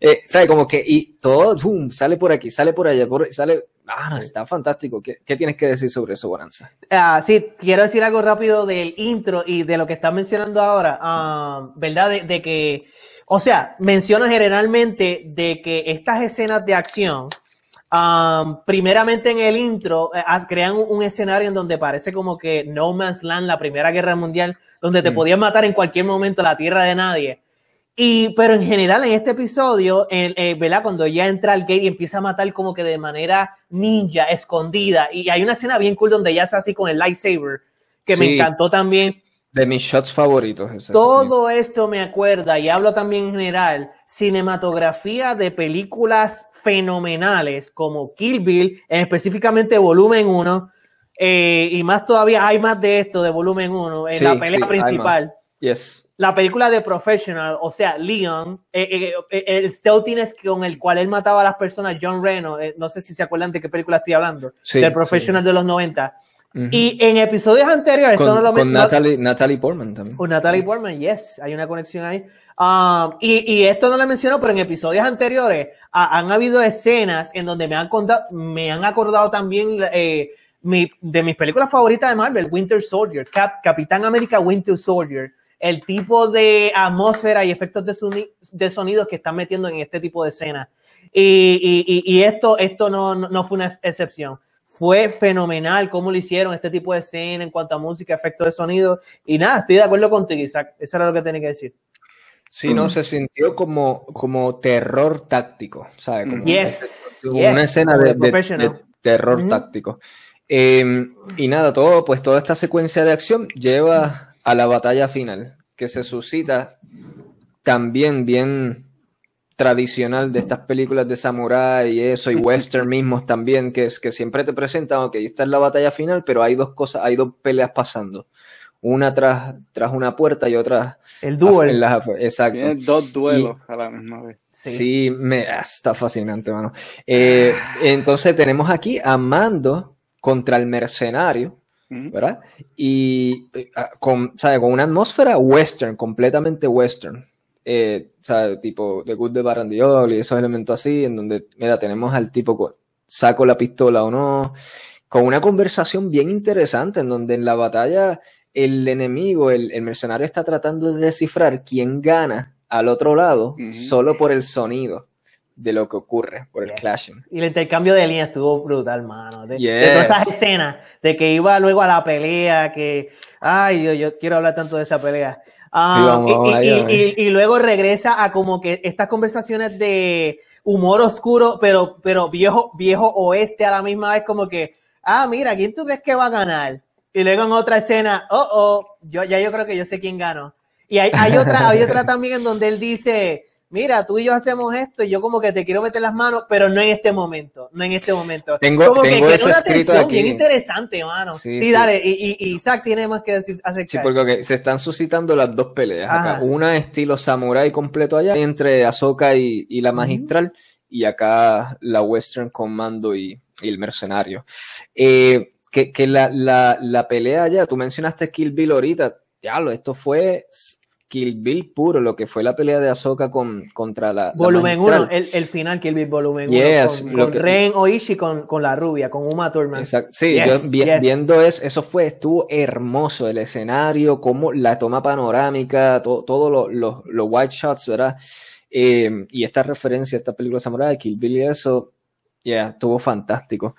Eh, sabe como que y todo sale por aquí sale por allá sale ah no, está fantástico. ¿Qué, ¿Qué, tienes que decir sobre eso Bonanza? Ah, sí quiero decir algo rápido del intro y de lo que estás mencionando ahora ah, verdad de, de que o sea menciona generalmente de que estas escenas de acción primeramente en el intro eh, crean un, escenario en donde parece como que No Man's Land, la Primera Guerra Mundial, donde te mm. podían matar en cualquier momento la tierra de nadie. Y, pero en general en este episodio, eh, ¿verdad? Cuando ella entra al gate y empieza a matar como que de manera ninja, escondida. Y hay una escena bien cool donde ella hace así con el lightsaber, que me encantó también. De mis shots favoritos. Todo esto me acuerda, y hablo también en general, cinematografía de películas fenomenales como Kill Bill, específicamente volumen 1, eh, y más todavía hay más de esto de volumen 1, en la pelea principal. Yes. La película de Professional, o sea, Leon, eh, eh, el stealthiness con el cual él mataba a las personas, John Reno, no sé si se acuerdan de qué película estoy hablando, del Professional de los 90 y en episodios anteriores, con, no con Natalie, Natalie, Portman también. Con Natalie Portman, yes, hay una conexión ahí. Um, y, y, esto no lo menciono, pero en episodios anteriores han habido escenas en donde me han, contado, me han acordado también eh, mi, de mis películas favoritas de Marvel, Winter Soldier, Capitán América Winter Soldier, el tipo de atmósfera y efectos de, de sonidos que están metiendo en este tipo de escenas. Y, y, y, esto, esto no, no fue una excepción fue fenomenal cómo lo hicieron, este tipo de escena en cuanto a música, efectos de sonido. Y nada, estoy de acuerdo contigo, Isaac. Eso era lo que tenía que decir. Sí, no, se sintió como, como terror táctico, ¿sabes? Como yes, una, escena de, terror táctico. Em, y nada, todo, pues toda esta secuencia de acción lleva a la batalla final, que se suscita también bien tradicional de estas películas de samurai y eso, y western mismos también, que es que siempre te presentan, ok, esta es la batalla final, pero hay dos cosas, hay dos peleas pasando. Una tras, tras una puerta y otra. El duel. exacto. dos duelos a la misma vez. Sí, me, ah, está fascinante, mano. Eh, entonces tenemos aquí a Mando contra el mercenario, ¿verdad? Y eh, ah, con, ¿sabe? con una atmósfera western, completamente western eh, o sea, tipo de Good de Barandiol y esos elementos así, en donde, mira, tenemos al tipo, saco la pistola o no, con una conversación bien interesante, en donde en la batalla el enemigo, el, mercenario está tratando de descifrar quién gana al otro lado solo por el sonido de lo que ocurre, por el clashing. Y el intercambio de líneas estuvo brutal, mano. De, de todas estas escenas, de que iba luego a la pelea, que, ay Dios, yo quiero hablar tanto de esa pelea. Ah, y, luego regresa a como que estas conversaciones de humor oscuro, pero, pero viejo, viejo oeste a la misma vez, como que, ah, mira, ¿quién tú crees que va a ganar? Y luego en otra escena, oh, oh, yo, ya yo creo que yo sé quién ganó. Y hay, hay otra, hay otra también en donde él dice, mira, tú y yo hacemos esto y yo como que te quiero meter las manos, pero no en este momento, no en este momento. Tengo, como tengo que, eso escrito aquí. Bien interesante, mano. Sí, dale, y, y, Isaac tiene más que decir Sí, porque se están suscitando las dos peleas acá. Una estilo samurai completo allá, entre Ahsoka y, y la magistral, y acá la western con Mando y, el mercenario. Eh, que, que la, la, la pelea allá, tú mencionaste Kill Bill ahorita, diablo, esto fue Kill Bill puro, lo que fue la pelea de Ahsoka con, contra la. Volumen 1, el, el, final Kill Bill Volumen 1. con, Ren Oishi con, con, la rubia, con Uma Thurman. Exacto. Sí, yo viendo eso, eso fue, estuvo hermoso el escenario, como la toma panorámica, todos todo los lo, white shots, ¿verdad? Eh, y esta referencia a esta película samurai, Kill Bill y eso, Yeah, estuvo fantástico.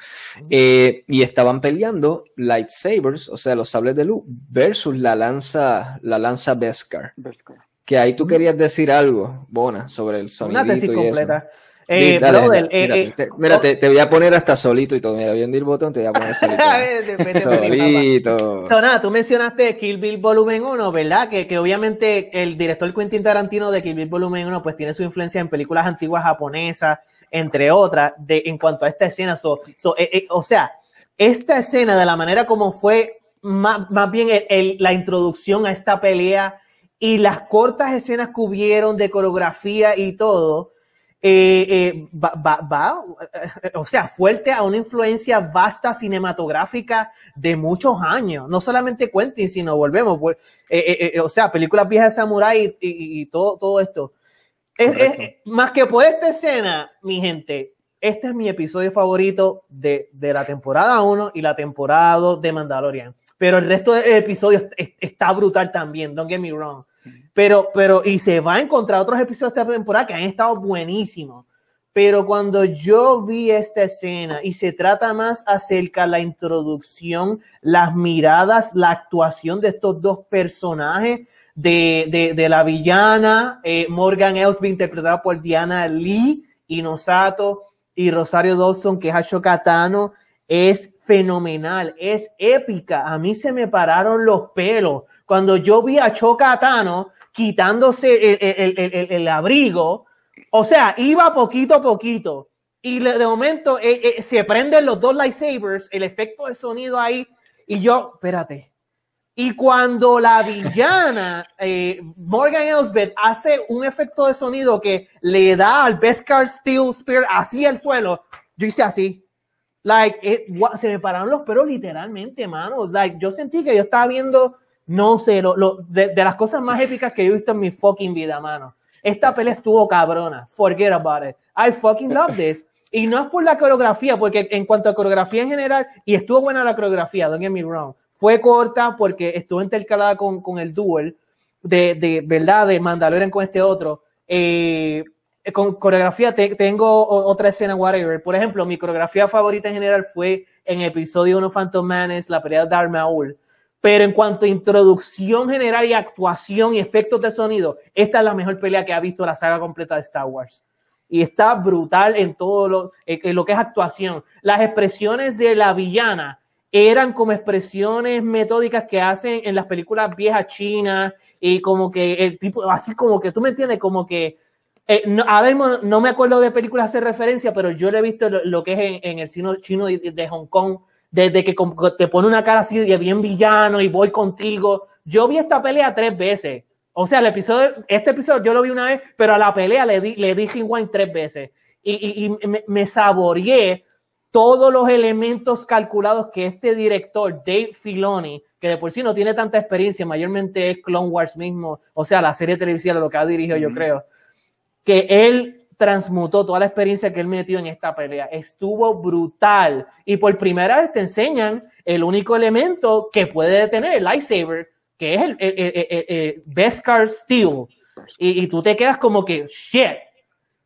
Eh, y estaban peleando lightsabers, o sea, los sables de luz, versus la lanza, la lanza Beskar. que ahí tú querías decir algo, Bona, sobre el sonido. Una tesis completa. Eh, brother, eh, eh, mira, te, te, voy a poner hasta solito y todo. Mira, viendo el botón, te voy a poner solito. solito. So, nada, tú mencionaste Kill Bill Volumen 1, ¿verdad? Que, que obviamente el director Quentin Tarantino de Kill Bill Volumen 1 pues tiene su influencia en películas antiguas japonesas, entre otras, de, en cuanto a esta escena. So, o sea, esta escena de la manera como fue más, más bien el, la introducción a esta pelea y las cortas escenas que hubieron de coreografía y todo, eh, eh, va, va, o sea, fuerte a una influencia vasta cinematográfica de muchos años. No solamente Quentin, sino volvemos, eh, o sea, películas viejas de Samurai y, todo, todo esto. más que por esta escena, mi gente, este es mi episodio favorito de, de la temporada 1 y la temporada 2 de Mandalorian. Pero el resto del episodio está brutal también, don't get me wrong. Pero, pero, y se va a encontrar otros episodios de esta temporada que han estado buenísimos. Pero cuando yo vi esta escena y se trata más acerca de la introducción, las miradas, la actuación de estos dos personajes, de, de, la villana, eh, Morgan Elsby, interpretada por Diana Lee, Inosato, y Rosario Dawson, que es Ashoka Tano, es fenomenal, es épica. A mí se me pararon los pelos. Cuando yo vi a Choca Tano quitándose el, abrigo, o sea, iba poquito a poquito. Y de momento eh, eh, se prenden los dos lightsabers, el efecto de sonido ahí, y yo, espérate. Y cuando la villana eh, Morgan Elsbeth hace un efecto de sonido que le da al Beskar Steel Spear así el suelo, yo hice así. Like, se me pararon los pelos literalmente, manos. Like, yo sentí que yo estaba viendo no sé, lo, lo, de, de, las cosas más épicas que he visto en mi fucking vida, mano. Esta pelea estuvo cabrona. Forget about it. I fucking love this. Y no es por la coreografía, porque en cuanto a coreografía en general, y estuvo buena la coreografía, don't get me wrong. Fue corta porque estuvo intercalada con, con el duel de, de, ¿verdad? De Mandalorian con este otro. Eh, con coreografía te, tengo otra escena, whatever. Por ejemplo, mi coreografía favorita en general fue en episodio 1 Phantom Menace, la pelea de Darth Maul pero en cuanto a introducción general y actuación y efectos de sonido, esta es la mejor pelea que ha visto la saga completa de Star Wars. Y está brutal en todo lo, en lo que es actuación. Las expresiones de la villana eran como expresiones metódicas que hacen en las películas viejas chinas y como que el tipo, así como que tú me entiendes, como que eh, no, no me acuerdo de películas hacer referencia, pero yo le he visto lo, que es en, el cine chino de Hong Kong, desde que te pone una cara así de bien villano y voy contigo. Yo vi esta pelea tres veces. O sea, el episodio, este episodio yo lo vi una vez, pero a la pelea le di, le di tres veces. Y, y, me, me, saboreé todos los elementos calculados que este director, Dave Filoni, que de por sí no tiene tanta experiencia, mayormente es Clone Wars mismo, o sea, la serie televisiva, lo que ha dirigido, yo creo, que él transmutó toda la experiencia que él metió en esta pelea. Estuvo brutal. Y por primera vez te enseñan el único elemento que puede detener el lightsaber, que es el, el, Beskar Steel. Y, y, tú te quedas como que, shit.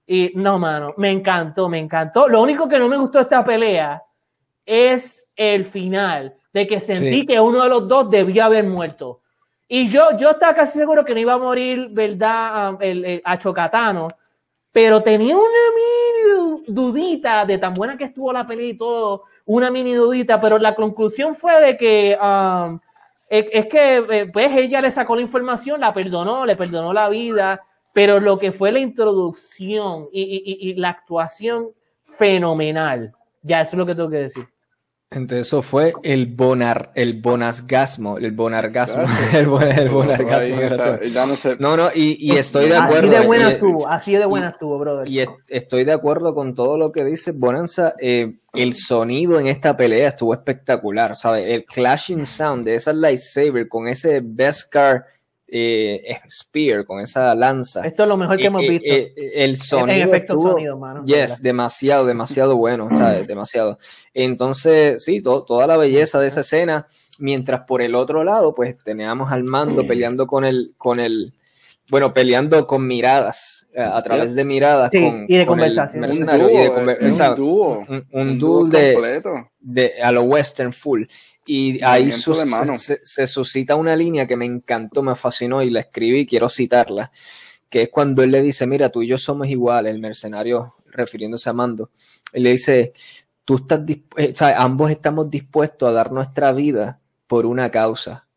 Y no, mano, me encantó, me encantó. Lo único que no me gustó de esta pelea es el final, de que sentí que uno de los dos debía haber muerto. Y yo, yo estaba casi seguro que no iba a morir, ¿verdad? El, el, a Chocatano pero tenía una mini dudita de tan buena que estuvo la pelea y todo, una mini dudita, pero la conclusión fue de que um, es, que eh, pues ella le sacó la información, la perdonó, le perdonó la vida, pero lo que fue la introducción y la actuación fenomenal. Ya, eso es lo que tengo que decir. Entonces eso fue el bonar, el bonasgasmo, el bonargasmo, el, bonargasmo. No, no, y, y, estoy de acuerdo. Así de buena estuvo, así de buena estuvo, brother. Y estoy de acuerdo con todo lo que dice Bonanza. Eh, el sonido en esta pelea estuvo espectacular, ¿sabes? El clashing sound de esa lightsaber con ese Beskar eh, Spear, con esa lanza. Esto es lo mejor que hemos eh, visto. Eh, el sonido. En efecto, sonido, mano. Yes, demasiado, demasiado bueno, ¿sabes? Demasiado. Entonces, sí, toda la belleza de esa escena, mientras por el otro lado, pues teníamos al mando peleando con el, con el, bueno, peleando con miradas, eh, a través de miradas. Sí, con, y de con el conversación. Un mercenario, dúo, y de eh, conver- es exacto, un dúo. un, un Un dúo de, completo. de- a lo western full. Y ahí sus- mano. se, se suscita una línea que me encantó, me fascinó y la escribí quiero citarla, que es cuando él le dice, mira, tú y yo somos iguales, el mercenario refiriéndose a Mando, él le dice, tú estás, disp- eh, o sea, ambos estamos dispuestos a dar nuestra vida por una causa,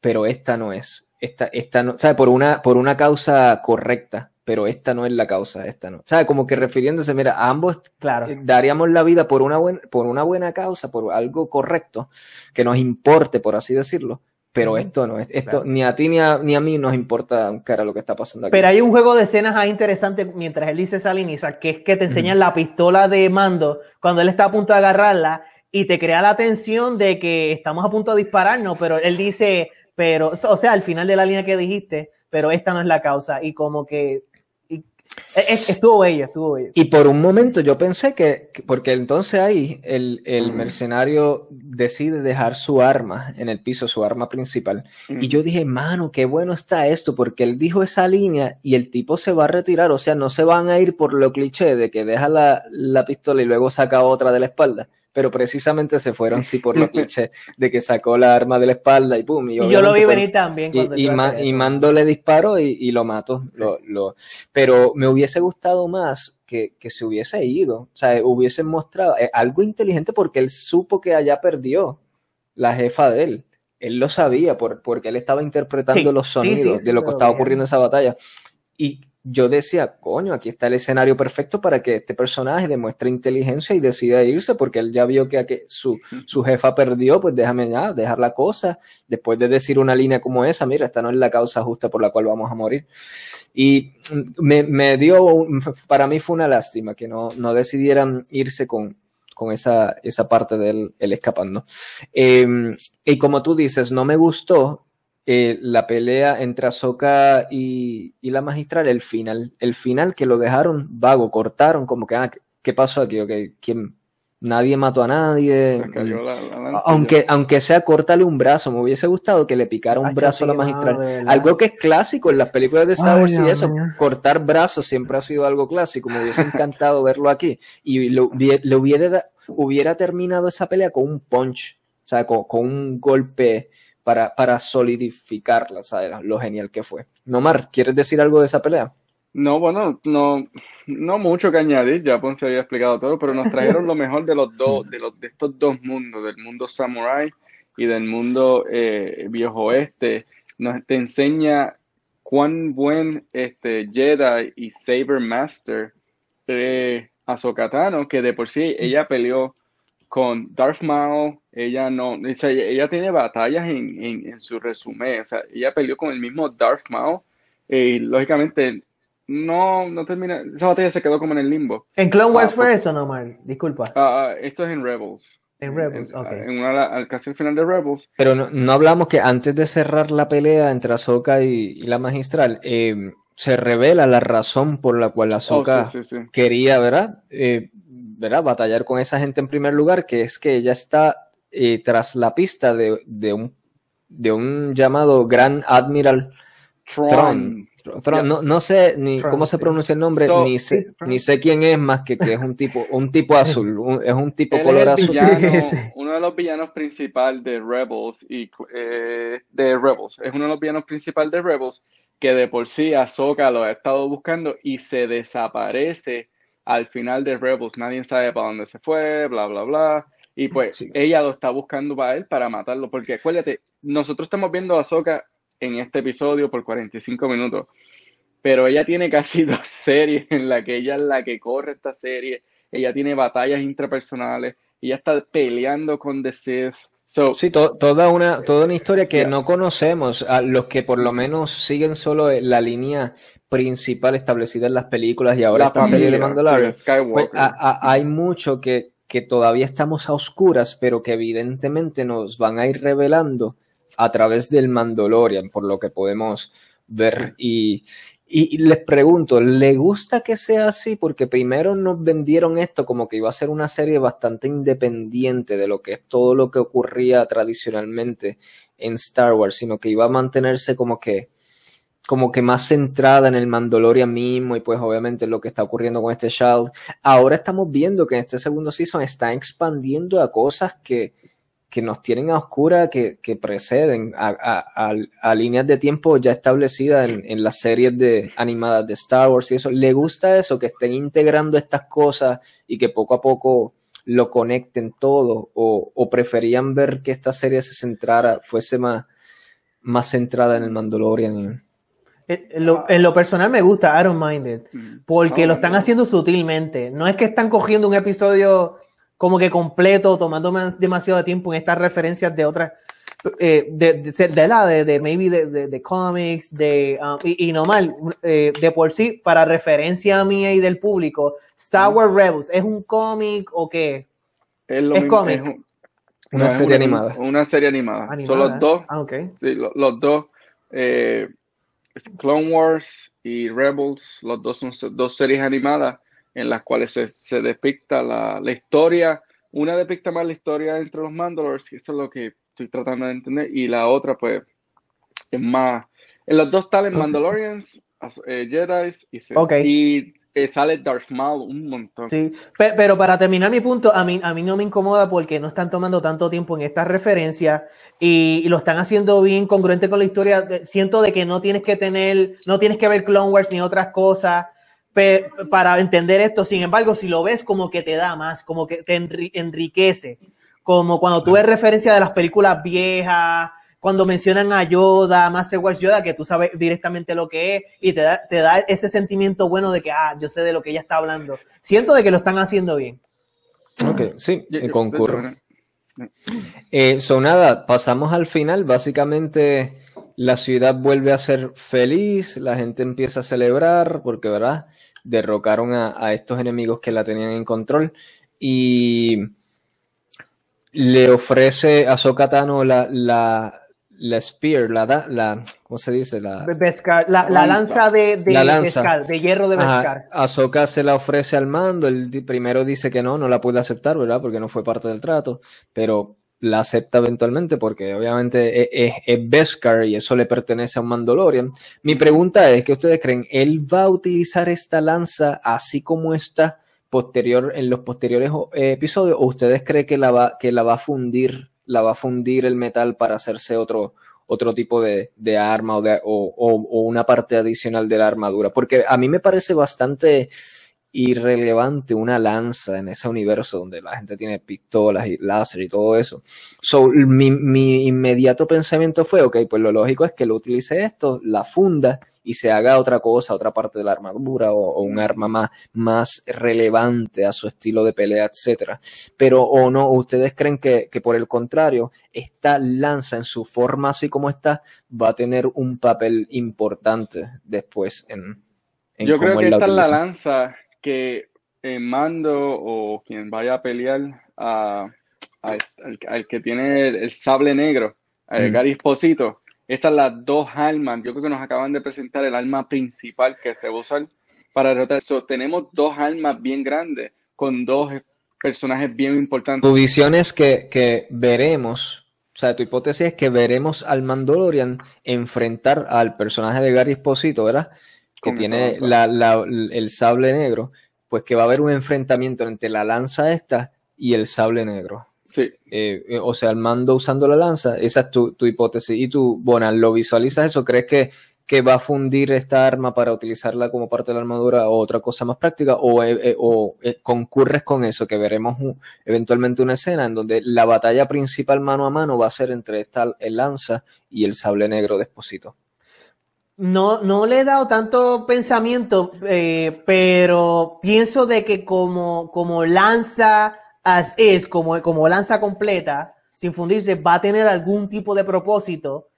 pero esta no es. Esta, esta no, ¿sabe? Por una, por una causa correcta, pero esta no es la causa, esta no. ¿Sabe? Como que refiriéndose, mira, a ambos Claro. eh, daríamos la vida por una, buena, por una buena causa, por algo correcto, que nos importe, por así decirlo. Pero esto no es, esto Claro. ni a ti ni a, ni a mí nos importa cara lo que está pasando aquí. Pero hay un juego de escenas ahí interesante mientras él dice esa Isaac, que es que te enseñan la pistola de mando cuando él está a punto de agarrarla y te crea la tensión de que estamos a punto de dispararnos, pero él dice, pero, o sea, al final de la línea que dijiste, pero esta no es la causa y como que estuvo bello, estuvo bello. Y por un momento yo pensé que, que- porque entonces ahí el, el mercenario decide dejar su arma en el piso, su arma principal. Mm. Y yo dije, mano, qué bueno está esto, porque él dijo esa línea y el tipo se va a retirar, o sea, no se van a ir por lo cliché de que deja la, la pistola y luego saca otra de la espalda, pero precisamente se fueron sí por lo cliché de que sacó la arma de la espalda y pum. Y yo lo vi venir también. y, cuando y Ma- y. Mando le disparó y, y lo lo- pero me hubiese gustado más que, que se hubiese ido. O sea, hubiesen mostrado eh, algo inteligente porque él supo que allá perdió la jefa de él. Él lo sabía por- porque él estaba interpretando Sí, los sonidos sí, de lo que estaba ocurriendo en esa batalla. Y yo decía, coño, aquí está el escenario perfecto para que este personaje demuestre inteligencia y decida irse, porque él ya vio que, que su, su jefa perdió, pues déjame ya dejar la cosa, después de decir una línea como esa, mira, esta no es la causa justa por la cual vamos a morir. Y me, me dio, para mí fue una lástima que no, no decidieran irse con, con esa, esa parte de él, él escapando. Eh, y como tú dices, no me gustó eh, la pelea entre Ahsoka y, y la magistral, el final, el final que lo dejaron vago, cortaron, como que, ah, ¿qué- ¿qué pasó aquí? Ok, ¿quién? Nadie mató a nadie. Se cayó la, la lanza. Aunque, aunque sea cortarle un brazo, me hubiese gustado que le picara un Ay, brazo a la magistral. algo que es clásico en las películas de Star Wars y eso, cortar brazos siempre ha sido algo clásico. Me hubiese encantado verlo aquí. Y lo le hubiera, hubiera terminado esa pelea con un punch, o sea, con, con un golpe para, para solidificarla, ¿sabes? Lo genial que fue. Nomar, ¿quieres decir algo de esa pelea? No, bueno, no, no mucho que añadir, ya Ponce había explicado todo, pero nos trajeron lo mejor de los dos, de los de estos dos mundos, del mundo samurai y del mundo eh, viejo oeste. Nos te enseña cuán buen este Jedi y Saber Master eh, que de por sí ella peleó con Darth Maul, ella no, o sea, ella, tiene batallas en, en, en su resumen, o sea, ella peleó con el mismo Darth Maul y lógicamente no, no termina, esa batalla se quedó como en el limbo. En Clone Wars Ah, fue eso, no, man. Disculpa. Ah, esto es en Rebels. En Rebels, en, ok. en una, al- casi al final de Rebels. Pero no, no hablamos que antes de cerrar la pelea entre Ahsoka y, y la magistral, eh, se revela la razón por la cual Oh, Ahsoka sí, sí, sí. quería, ¿verdad? Eh, ¿verdad? Batallar con esa gente en primer lugar, que es que ella está eh, tras la pista de, de un, de un llamado Gran Admiral Tron. Yeah. no, no sé ni cómo se pronuncia el nombre, So, ni, sé, ni sé quién es más que que es un tipo, un tipo azul, un- es un tipo Él color azul. villano, uno de los villanos principales de Rebels y eh, de Rebels. Es uno de los villanos principales de Rebels que de por sí Ahsoka lo ha estado buscando y se desaparece al final de Rebels. Nadie sabe para dónde se fue, bla, bla, bla. Y pues Sí. ella lo está buscando para él para matarlo. Porque acuérdate, nosotros estamos viendo a Ahsoka en este episodio por 45 minutos. Pero ella tiene casi dos series en la que ella es la que corre esta serie. Ella tiene batallas intrapersonales. Ella está peleando con The Sith. So, Sí, to- toda una, toda una historia que Yeah. no conocemos, a los que por lo menos siguen solo la línea principal establecida en las películas y ahora la esta serie de Mandalorian. sí. Pues, a- a- hay mucho que, que todavía estamos a oscuras, pero que evidentemente nos van a ir revelando a través del Mandalorian, por lo que podemos ver. Y, y- les pregunto, ¿le gusta que sea así? Porque primero nos vendieron esto como que iba a ser una serie bastante independiente de lo que es todo lo que ocurría tradicionalmente en Star Wars, sino que iba a mantenerse como que como que más centrada en el Mandalorian mismo y pues obviamente lo que está ocurriendo con este Child. Ahora estamos viendo que en este segundo season está expandiendo a cosas que, que nos tienen a oscura, que, que preceden a, a, a, líneas de tiempo ya establecidas en, en, las series de animadas de Star Wars y eso. ¿Le gusta eso? Que estén integrando estas cosas y que poco a poco lo conecten todo o, o preferían ver que esta serie se centrara, fuese más, más centrada en el Mandalorian. En lo, en lo, personal me gusta Iron Minded mm. porque lo están haciendo sutilmente. No es que están cogiendo un episodio como que completo, tomando demasiado tiempo en estas referencias de otras, eh, de, de, de, la, de, de maybe de, de, comics, de, um, y, y, no mal, eh, de por sí, para referencia a mí y del público, Star Wars Rebels, ¿es un cómic o qué? Es, lo es cómic. Es un, una no, serie una, animada. Una serie animada. animada. Son los dos. Ah, okay. Sí, los, los dos. Eh, Clone Wars y Rebels, los dos son dos series animadas en las cuales se, se depicta la, la, historia. Una depicta más la historia entre los Mandalores, y esto es lo que estoy tratando de entender, y la otra, pues, es más. En los dos tales Mandalorians, eh, Jedi y, okay. y eh, sale Darth Maul un montón. Sí, pero, pero, para terminar mi punto, a mí, a mí no me incomoda porque no están tomando tanto tiempo en estas referencias y, y, lo están haciendo bien congruente con la historia. Siento de que no tienes que tener, no tienes que ver Clone Wars ni otras cosas para entender esto. Sin embargo, si lo ves como que te da más, como que te enriquece, como cuando tú ves referencia de las películas viejas, cuando mencionan a Yoda, Master Wars Yoda, que tú sabes directamente lo que es y te da, te da ese sentimiento bueno de que, ah, yo sé de lo que ella está hablando. Siento de que lo están haciendo bien. Ok, sí, yo, concurro. Eh, so nada, pasamos al final. Básicamente, la ciudad vuelve a ser feliz, la gente empieza a celebrar, porque, ¿verdad? Derrocaron a, a estos enemigos que la tenían en control. Y le ofrece a Sokatano la, la, la spear, la, la, ¿cómo se dice? La, Beskar, la, la, lanza de, de, la lanza. Beskar, de hierro de Beskar. Ahsoka se la ofrece al mando, el primero dice que no, no la puede aceptar, ¿verdad? Porque no fue parte del trato, pero la acepta eventualmente porque obviamente es, es, es Beskar y eso le pertenece a un Mandalorian. Mi pregunta es, ¿qué ustedes creen? ¿Él va a utilizar esta lanza así como está posterior, en los posteriores eh, episodios o ustedes creen que la va, que la va a fundir la va a fundir el metal para hacerse otro, otro tipo de, de arma o, de, o, o, o, una parte adicional de la armadura. Porque a mí me parece bastante irrelevante una lanza en ese universo donde la gente tiene pistolas y láser y todo eso. So, mi, mi inmediato pensamiento fue, ok, pues lo lógico es que lo utilice esto, la funda y se haga otra cosa, otra parte de la armadura o, o un arma más, más relevante a su estilo de pelea, etcétera. Pero o no, ¿ustedes creen que, que por el contrario, esta lanza en su forma así como está va a tener un papel importante después en, Yo creo que esta es la lanza que eh, Mando o quien vaya a pelear a, a, al, al, que tiene el, el sable negro, a mm. Gary Esposito, estas las dos armas, yo creo que nos acaban de presentar el arma principal que se va a usar para derrotar eso. Tenemos dos armas bien grandes con dos personajes bien importantes. Tu visión es que, que veremos, o sea, tu hipótesis es que veremos al Mandalorian enfrentar al personaje de Gary Esposito, ¿verdad? Que tiene la, la, el sable negro, pues que va a haber un enfrentamiento entre la lanza esta y el sable negro. Sí. Eh, o sea, el mando usando la lanza, esa es tu, tu hipótesis. ¿Y tú, Bonal, lo visualizas eso? ¿Crees que, que, va a fundir esta arma para utilizarla como parte de la armadura o otra cosa más práctica? ¿O, eh, o eh, concurres con eso? Que veremos un, eventualmente una escena en donde la batalla principal mano a mano va a ser entre esta el lanza y el sable negro de Esposito no, no le he dado tanto pensamiento, eh, pero pienso de que como, como lanza as es, como, como lanza completa, sin fundirse, va a tener algún tipo de propósito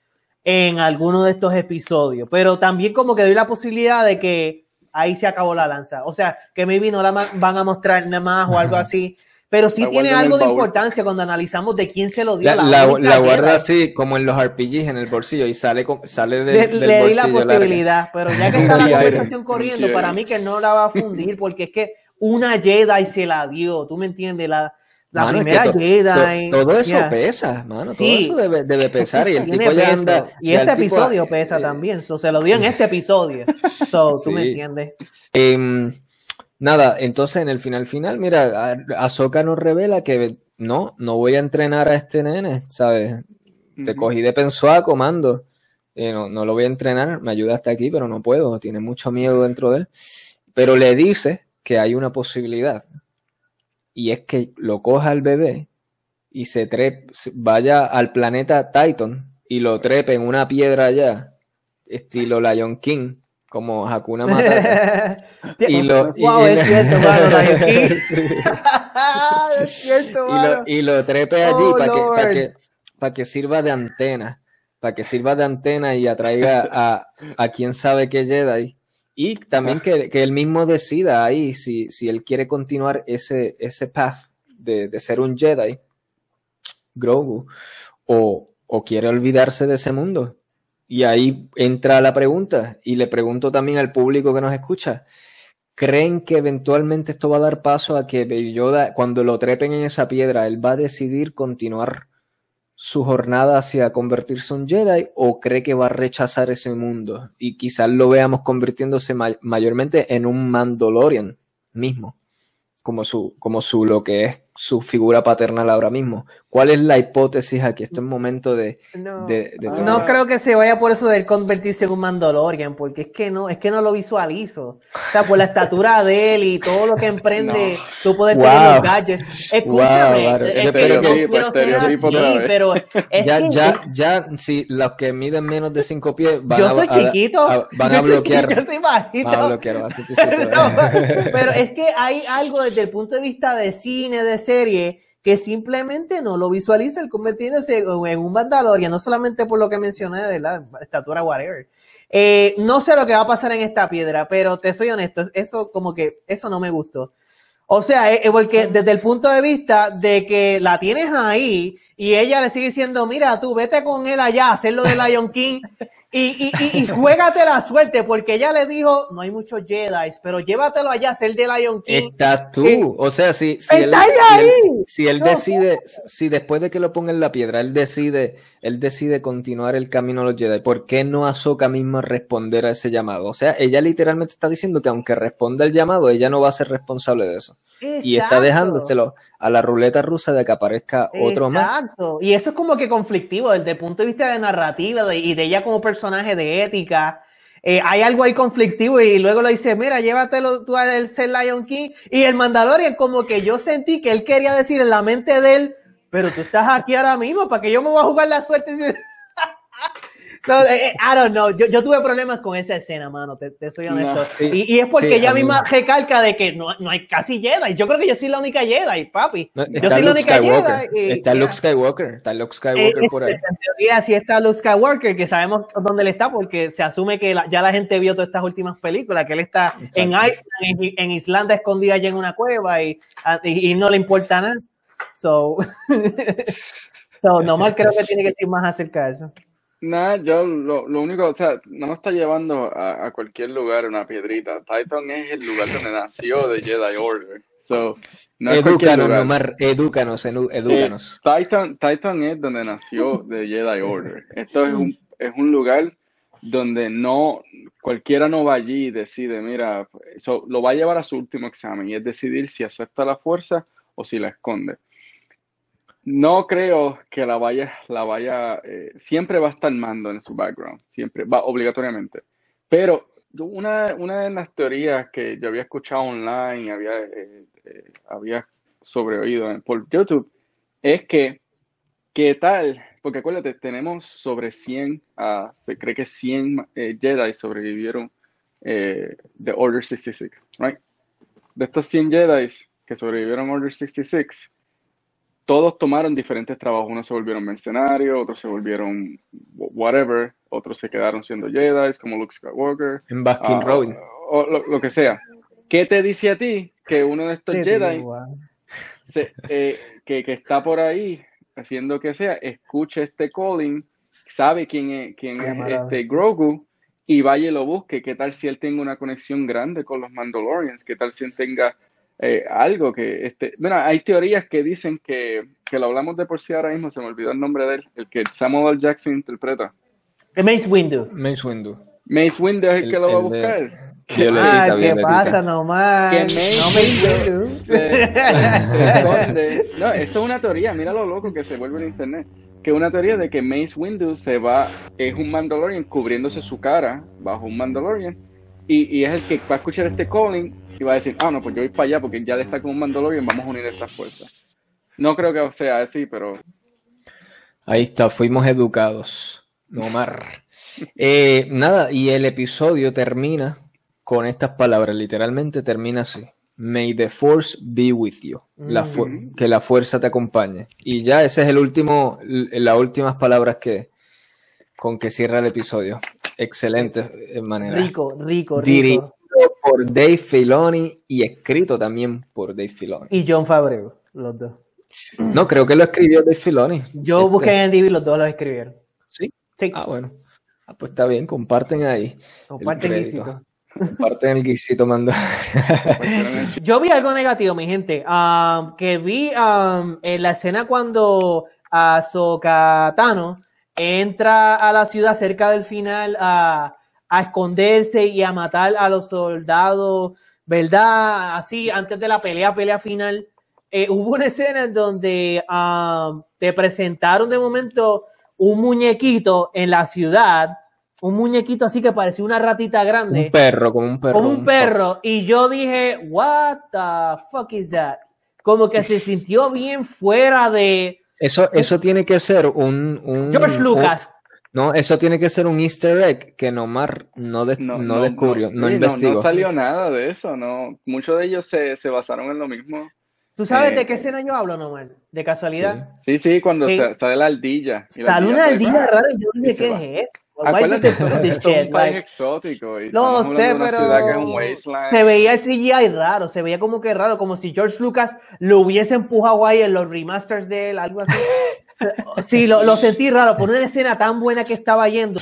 en alguno de estos episodios. Pero también como que doy la posibilidad de que ahí se acabó la lanza. O sea, que maybe no la van a mostrar nada más o algo así. Pero sí tiene algo de importancia cuando analizamos de quién se lo dio. La, la, la guarda así, como en los RPGs en el bolsillo y sale, sale de, de, del Le di la posibilidad, larga. pero ya que está la conversación corriendo, para mí que no la va a fundir, porque es que una Jedi se la dio, tú me entiendes, la, La Mano, es primera que to- Jedi. to- todo eso yeah. pesa, mano. Sí. Todo eso debe, debe pesar. Y el Tiene tipo ya anda. Y este tipo, episodio eh, pesa eh, también. So, se lo dio en este episodio. So, tú me Sí. entiendes. Em, nada, entonces en el final final, mira, Ahsoka nos revela que no, no voy a entrenar a este nene, ¿sabes? Te cogí de pensó comando. Eh, no, no lo voy a entrenar, me ayuda hasta aquí, pero no puedo, tiene mucho miedo dentro de él. Pero le dice que hay una posibilidad. Y es que lo coja el bebé y se trepe, vaya al planeta Titan y lo trepe en una piedra allá, estilo Lion King, como Hakuna Matata. Y lo, y- wow, es cierto, mano. Es cierto, y, lo, y lo trepe allí Oh, para que, para Lord. que, para que sirva de antena, para que sirva de antena y atraiga a, a quién sabe qué Jedi. Y también que, que él mismo decida ahí si, si él quiere continuar ese, ese path de, de ser un Jedi, Grogu, o, o quiere olvidarse de ese mundo. Y ahí entra la pregunta, y le pregunto también al público que nos escucha, ¿creen que eventualmente esto va a dar paso a que Baby Yoda, cuando lo trepen en esa piedra, él va a decidir continuar su jornada hacia convertirse en Jedi o cree que va a rechazar ese mundo? Y quizás lo veamos convirtiéndose ma- mayormente en un Mandalorian mismo, como su, como su, lo que es su figura paternal ahora mismo. ¿Cuál es la hipótesis aquí? Esto es momento de, No, de- de Ah. creo que se vaya por eso de él convertirse en un Mandalorian, porque es que no, es que no lo visualizo. O sea, por la estatura de él y todo lo que emprende, No. tú puedes Wow. tener los gadgets. Escúchame, Wow, es Yo que pero es ya, que ya, ya, si los que miden menos de 5 pies van yo a, soy a- chiquito, a- van a yo soy bloquear. yo soy bajito. Van a bloquear, No, pero es que hay algo desde el punto de vista de cine, de serie, que simplemente no lo visualiza el convirtiéndose en un Mandalorian, no solamente por lo que mencioné de la estatura, whatever. Eh, no sé lo que va a pasar en esta piedra, pero te soy honesto, eso como que, eso no me gustó. O sea, eh, eh, porque desde el punto de vista de que la tienes ahí y ella le sigue diciendo, mira, tú vete con él allá a hacer lo de Lion King y, y, y, y juégate la suerte, porque ella le dijo, no hay muchos Jedi, pero llévatelo allá a hacer de Lion King. Estás tú. Eh, O sea, si, si él, ¡Está si él, si él No. decide, si después de que lo ponga en la piedra, él decide, él decide continuar el camino a los Jedi, ¿por qué no Ahsoka misma responder a ese llamado? O sea, ella literalmente está diciendo que aunque responda el llamado, ella no va a ser responsable de eso. Y está dejándoselo a la ruleta rusa de que aparezca otro más. Exacto. Y eso es como que conflictivo desde el punto de vista de narrativa de- y de ella como personaje de ética. Eh, hay algo ahí conflictivo y luego le dice, mira, llévatelo tú al ser Lion King. Y el Mandalorian como que yo sentí que él quería decir en la mente de él, pero tú estás aquí ahora mismo, ¿para que yo me voy a jugar la suerte? No, eh, eh, I don't know. Yo, yo tuve problemas con esa escena, mano. Te, te soy honesto. No, sí. y, y es porque Sí, ella misma recalca de que no, no hay casi Jedi. Yo creo que yo soy la única Jedi, papi. No, yo está soy la única Skywalker. Jedi. y- está. Luke Skywalker. Está Luke Eh, Skywalker por ahí. En teoría, sí está Luke Skywalker, que sabemos dónde él está, porque se asume que la- ya la gente vio todas estas últimas películas, que él está en. Iceland, en, en Islanda, escondido allá en una cueva y, a- y, y no le importa nada. So, so normal creo que tiene que decir más acerca de eso. Nada, yo lo, lo único, o sea, no me está llevando a, a cualquier lugar una piedrita. Titan es el lugar donde nació de Jedi Order. So, no Edúcanos. Nomar, edúcanos, enu- edúcanos. Eh, Titan, Titan es donde nació de Jedi Order. Esto es un, es un lugar donde no, cualquiera no va allí y decide, mira, so, lo va a llevar a su último examen y es decidir si acepta la fuerza o si la esconde. No creo que la vaya, la vaya, eh, siempre va a estar mando en su background, siempre, va obligatoriamente. Pero una, una de las teorías que yo había escuchado online había, eh, eh, había sobreoído por YouTube es que, ¿qué tal? Porque acuérdate, tenemos sobre 100, ah, se cree que 100 eh, Jedi sobrevivieron eh, de Order 66, right? De estos 100 Jedi que sobrevivieron Order 66, todos tomaron diferentes trabajos. Unos se volvieron mercenarios, otros se volvieron wh- whatever, otros se quedaron siendo Jedi, como Luke Skywalker, En Baskin ah, Robbins. o lo, lo que sea. ¿Qué te dice a ti que uno de estos Jedi wow. se- eh, que, que está por ahí haciendo que sea, escuche este calling, sabe quién es, quién es este Grogu y vaya y lo busque. ¿Qué tal si él tenga una conexión grande con los Mandalorians? ¿Qué tal si él tenga eh, algo que, este, bueno, hay teorías que dicen que, que lo hablamos de por sí ahora mismo, se me olvidó el nombre de él, el que Samuel L. Jackson interpreta. The Mace Windu. Mace Windu. Mace Windu es el, El- que lo va a el de- buscar. Violetita, ah, ¿qué pasa nomás? Que Mace no me Windu Windu. se, se esconde. No, esto es una teoría, mira lo loco que se vuelve en internet. Que una teoría de que Mace Windu se va, es un Mandalorian cubriéndose su cara bajo un Mandalorian. Y, y es el que va a escuchar este calling y va a decir, ah, no, pues yo voy para allá porque ya le está con un Mandalorian, vamos a unir estas fuerzas. No creo que sea así, pero Ahí está, fuimos educados. No mar. Eh, nada, y el episodio termina con estas palabras, literalmente termina así. May the force be with you. La Mm. Que la fuerza te acompañe. Y ya ese es el último, las últimas palabras que con que cierra el episodio. Excelente eh, manera. Rico, rico, Dirigido rico. por Dave Filoni y escrito también por Dave Filoni. Y John Favreau, los dos. No, creo que lo escribió Dave Filoni. Yo Este, busqué en DB, los dos los escribieron. Sí. Sí, Ah, bueno. Ah, pues está bien, comparten ahí. comparten crédito. guisito. Comparten el guisito mando. el Yo vi algo negativo, mi gente. um, que vi um, en la escena cuando Ahsoka Tano entra a la ciudad cerca del final a, a esconderse y a matar a los soldados, ¿verdad? Así, antes de la pelea, pelea final. eh, hubo una escena en donde um, te presentaron de momento un muñequito en la ciudad, un muñequito así que parecía una ratita grande un perro, como un perro. como un perro fox. y yo dije, what the fuck is that? Como que se sintió bien fuera de Eso, eso tiene que ser un, un- George un- Lucas. no, eso tiene que ser un easter egg que Nomar no, des- no, descubrió, no, investigó. no salió nada de eso, no. Muchos de ellos se, se basaron en lo mismo. ¿Tú sabes Eh, de qué escena yo hablo, Nomar? De casualidad. Sí, sí, cuando Sí. sale la ardilla. y la Sale una va. rara y yo y dije, se ¿qué es esto? Why Acuérdate, es un país exótico. Y estamos hablando sé, de pero se veía el CGI raro, se veía como que raro, como si George Lucas lo hubiese empujado ahí en los remasters de él, algo así. sí, lo, lo sentí raro, por una escena tan buena que estaba yendo.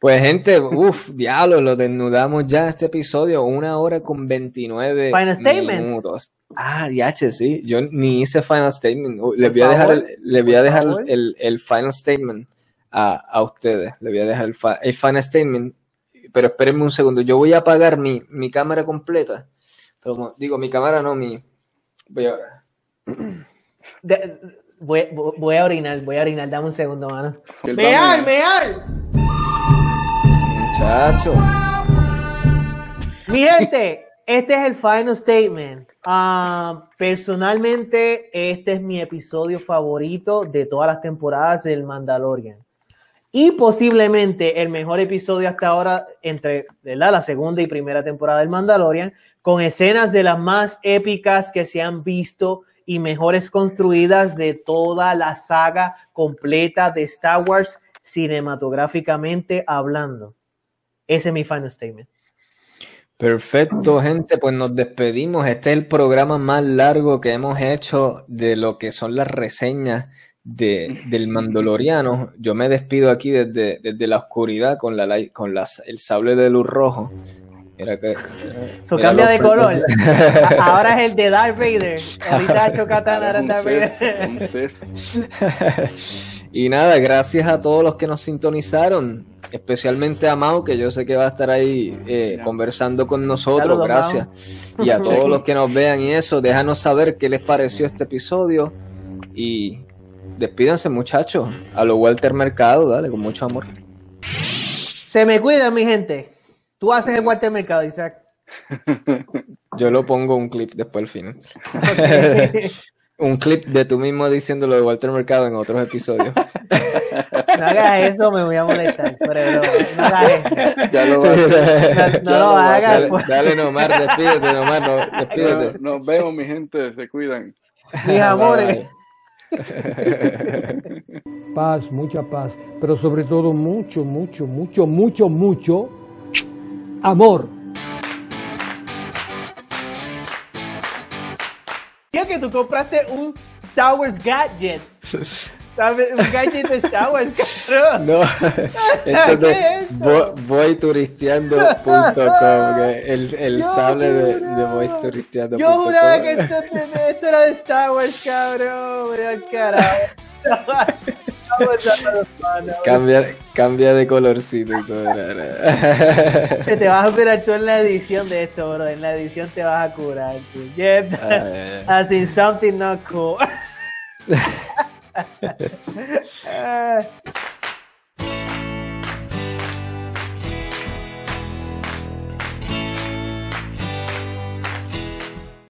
Pues gente, uff, diablo, lo desnudamos ya este episodio, una hora con 29 Final statements. minutos. Ah, yache, sí, yo ni hice final statement. Les voy a dejar, el, les voy a dejar el, el final statement a, a ustedes. Les voy a dejar el, fa- el final statement, pero espérenme un segundo. Yo voy a apagar mi, mi cámara completa. Digo, mi cámara no, mi... Voy a... De- voy, voy a orinar, voy a orinar, dame un segundo, mano. ¡Meal, meal! Muchacho. Mi gente, este es el final statement. Ah, personalmente, este es mi episodio favorito de todas las temporadas del Mandalorian. Y posiblemente el mejor episodio hasta ahora entre ¿verdad? la segunda y primera temporada del Mandalorian, con escenas de las más épicas que se han visto y mejores construidas de toda la saga completa de Star Wars cinematográficamente hablando. Ese es mi final statement. Perfecto, gente, pues nos despedimos. Este es el programa más largo que hemos hecho de lo que son las reseñas de, del Mandaloriano. Yo me despido aquí desde, desde la oscuridad con, la, con las, el sable de luz rojo. Mira que. Mira cambia de color. Ahora es el de Darth Vader. Ahorita Chocatán, ahora Darth Vader. y nada, gracias a todos los que nos sintonizaron, especialmente a Mau, que yo sé que va a estar ahí eh, conversando con nosotros. Saludos, gracias. Y a todos los que nos vean y eso, déjanos saber qué les pareció este episodio. Y despídanse, muchachos. A lo Walter Mercado, dale, con mucho amor. Se me cuidan, mi gente. Tú haces el Walter Mercado, Isaac. Yo lo pongo un clip después al final. un clip de tú mismo diciendo lo de Walter Mercado en otros episodios. No hagas eso, me voy a molestar. Pero no, no hagas eso. Ya lo va a hacer. No, no Ya lo hagas. Dale, dale Nomar, despídete, Nomar, no, despídete. Nos vemos, mi gente. Se cuidan. Mis amores. paz, mucha paz, pero sobre todo mucho, mucho, mucho, mucho, mucho amor. Tío, que tú compraste un Star Wars gadget. Un gadget de Star Wars, cabrón. No, esto es voyturisteando.com, el, el sable de, de voyturisteando.com. Yo juraba que esto, esto era de Star Wars, cabrón. El carajo. Cambia, cambia de colorcito y todo. te vas a curar tú en la edición de esto, bro. En la edición te vas a curar, tú. Yep. Ay, As in something not cool. uh.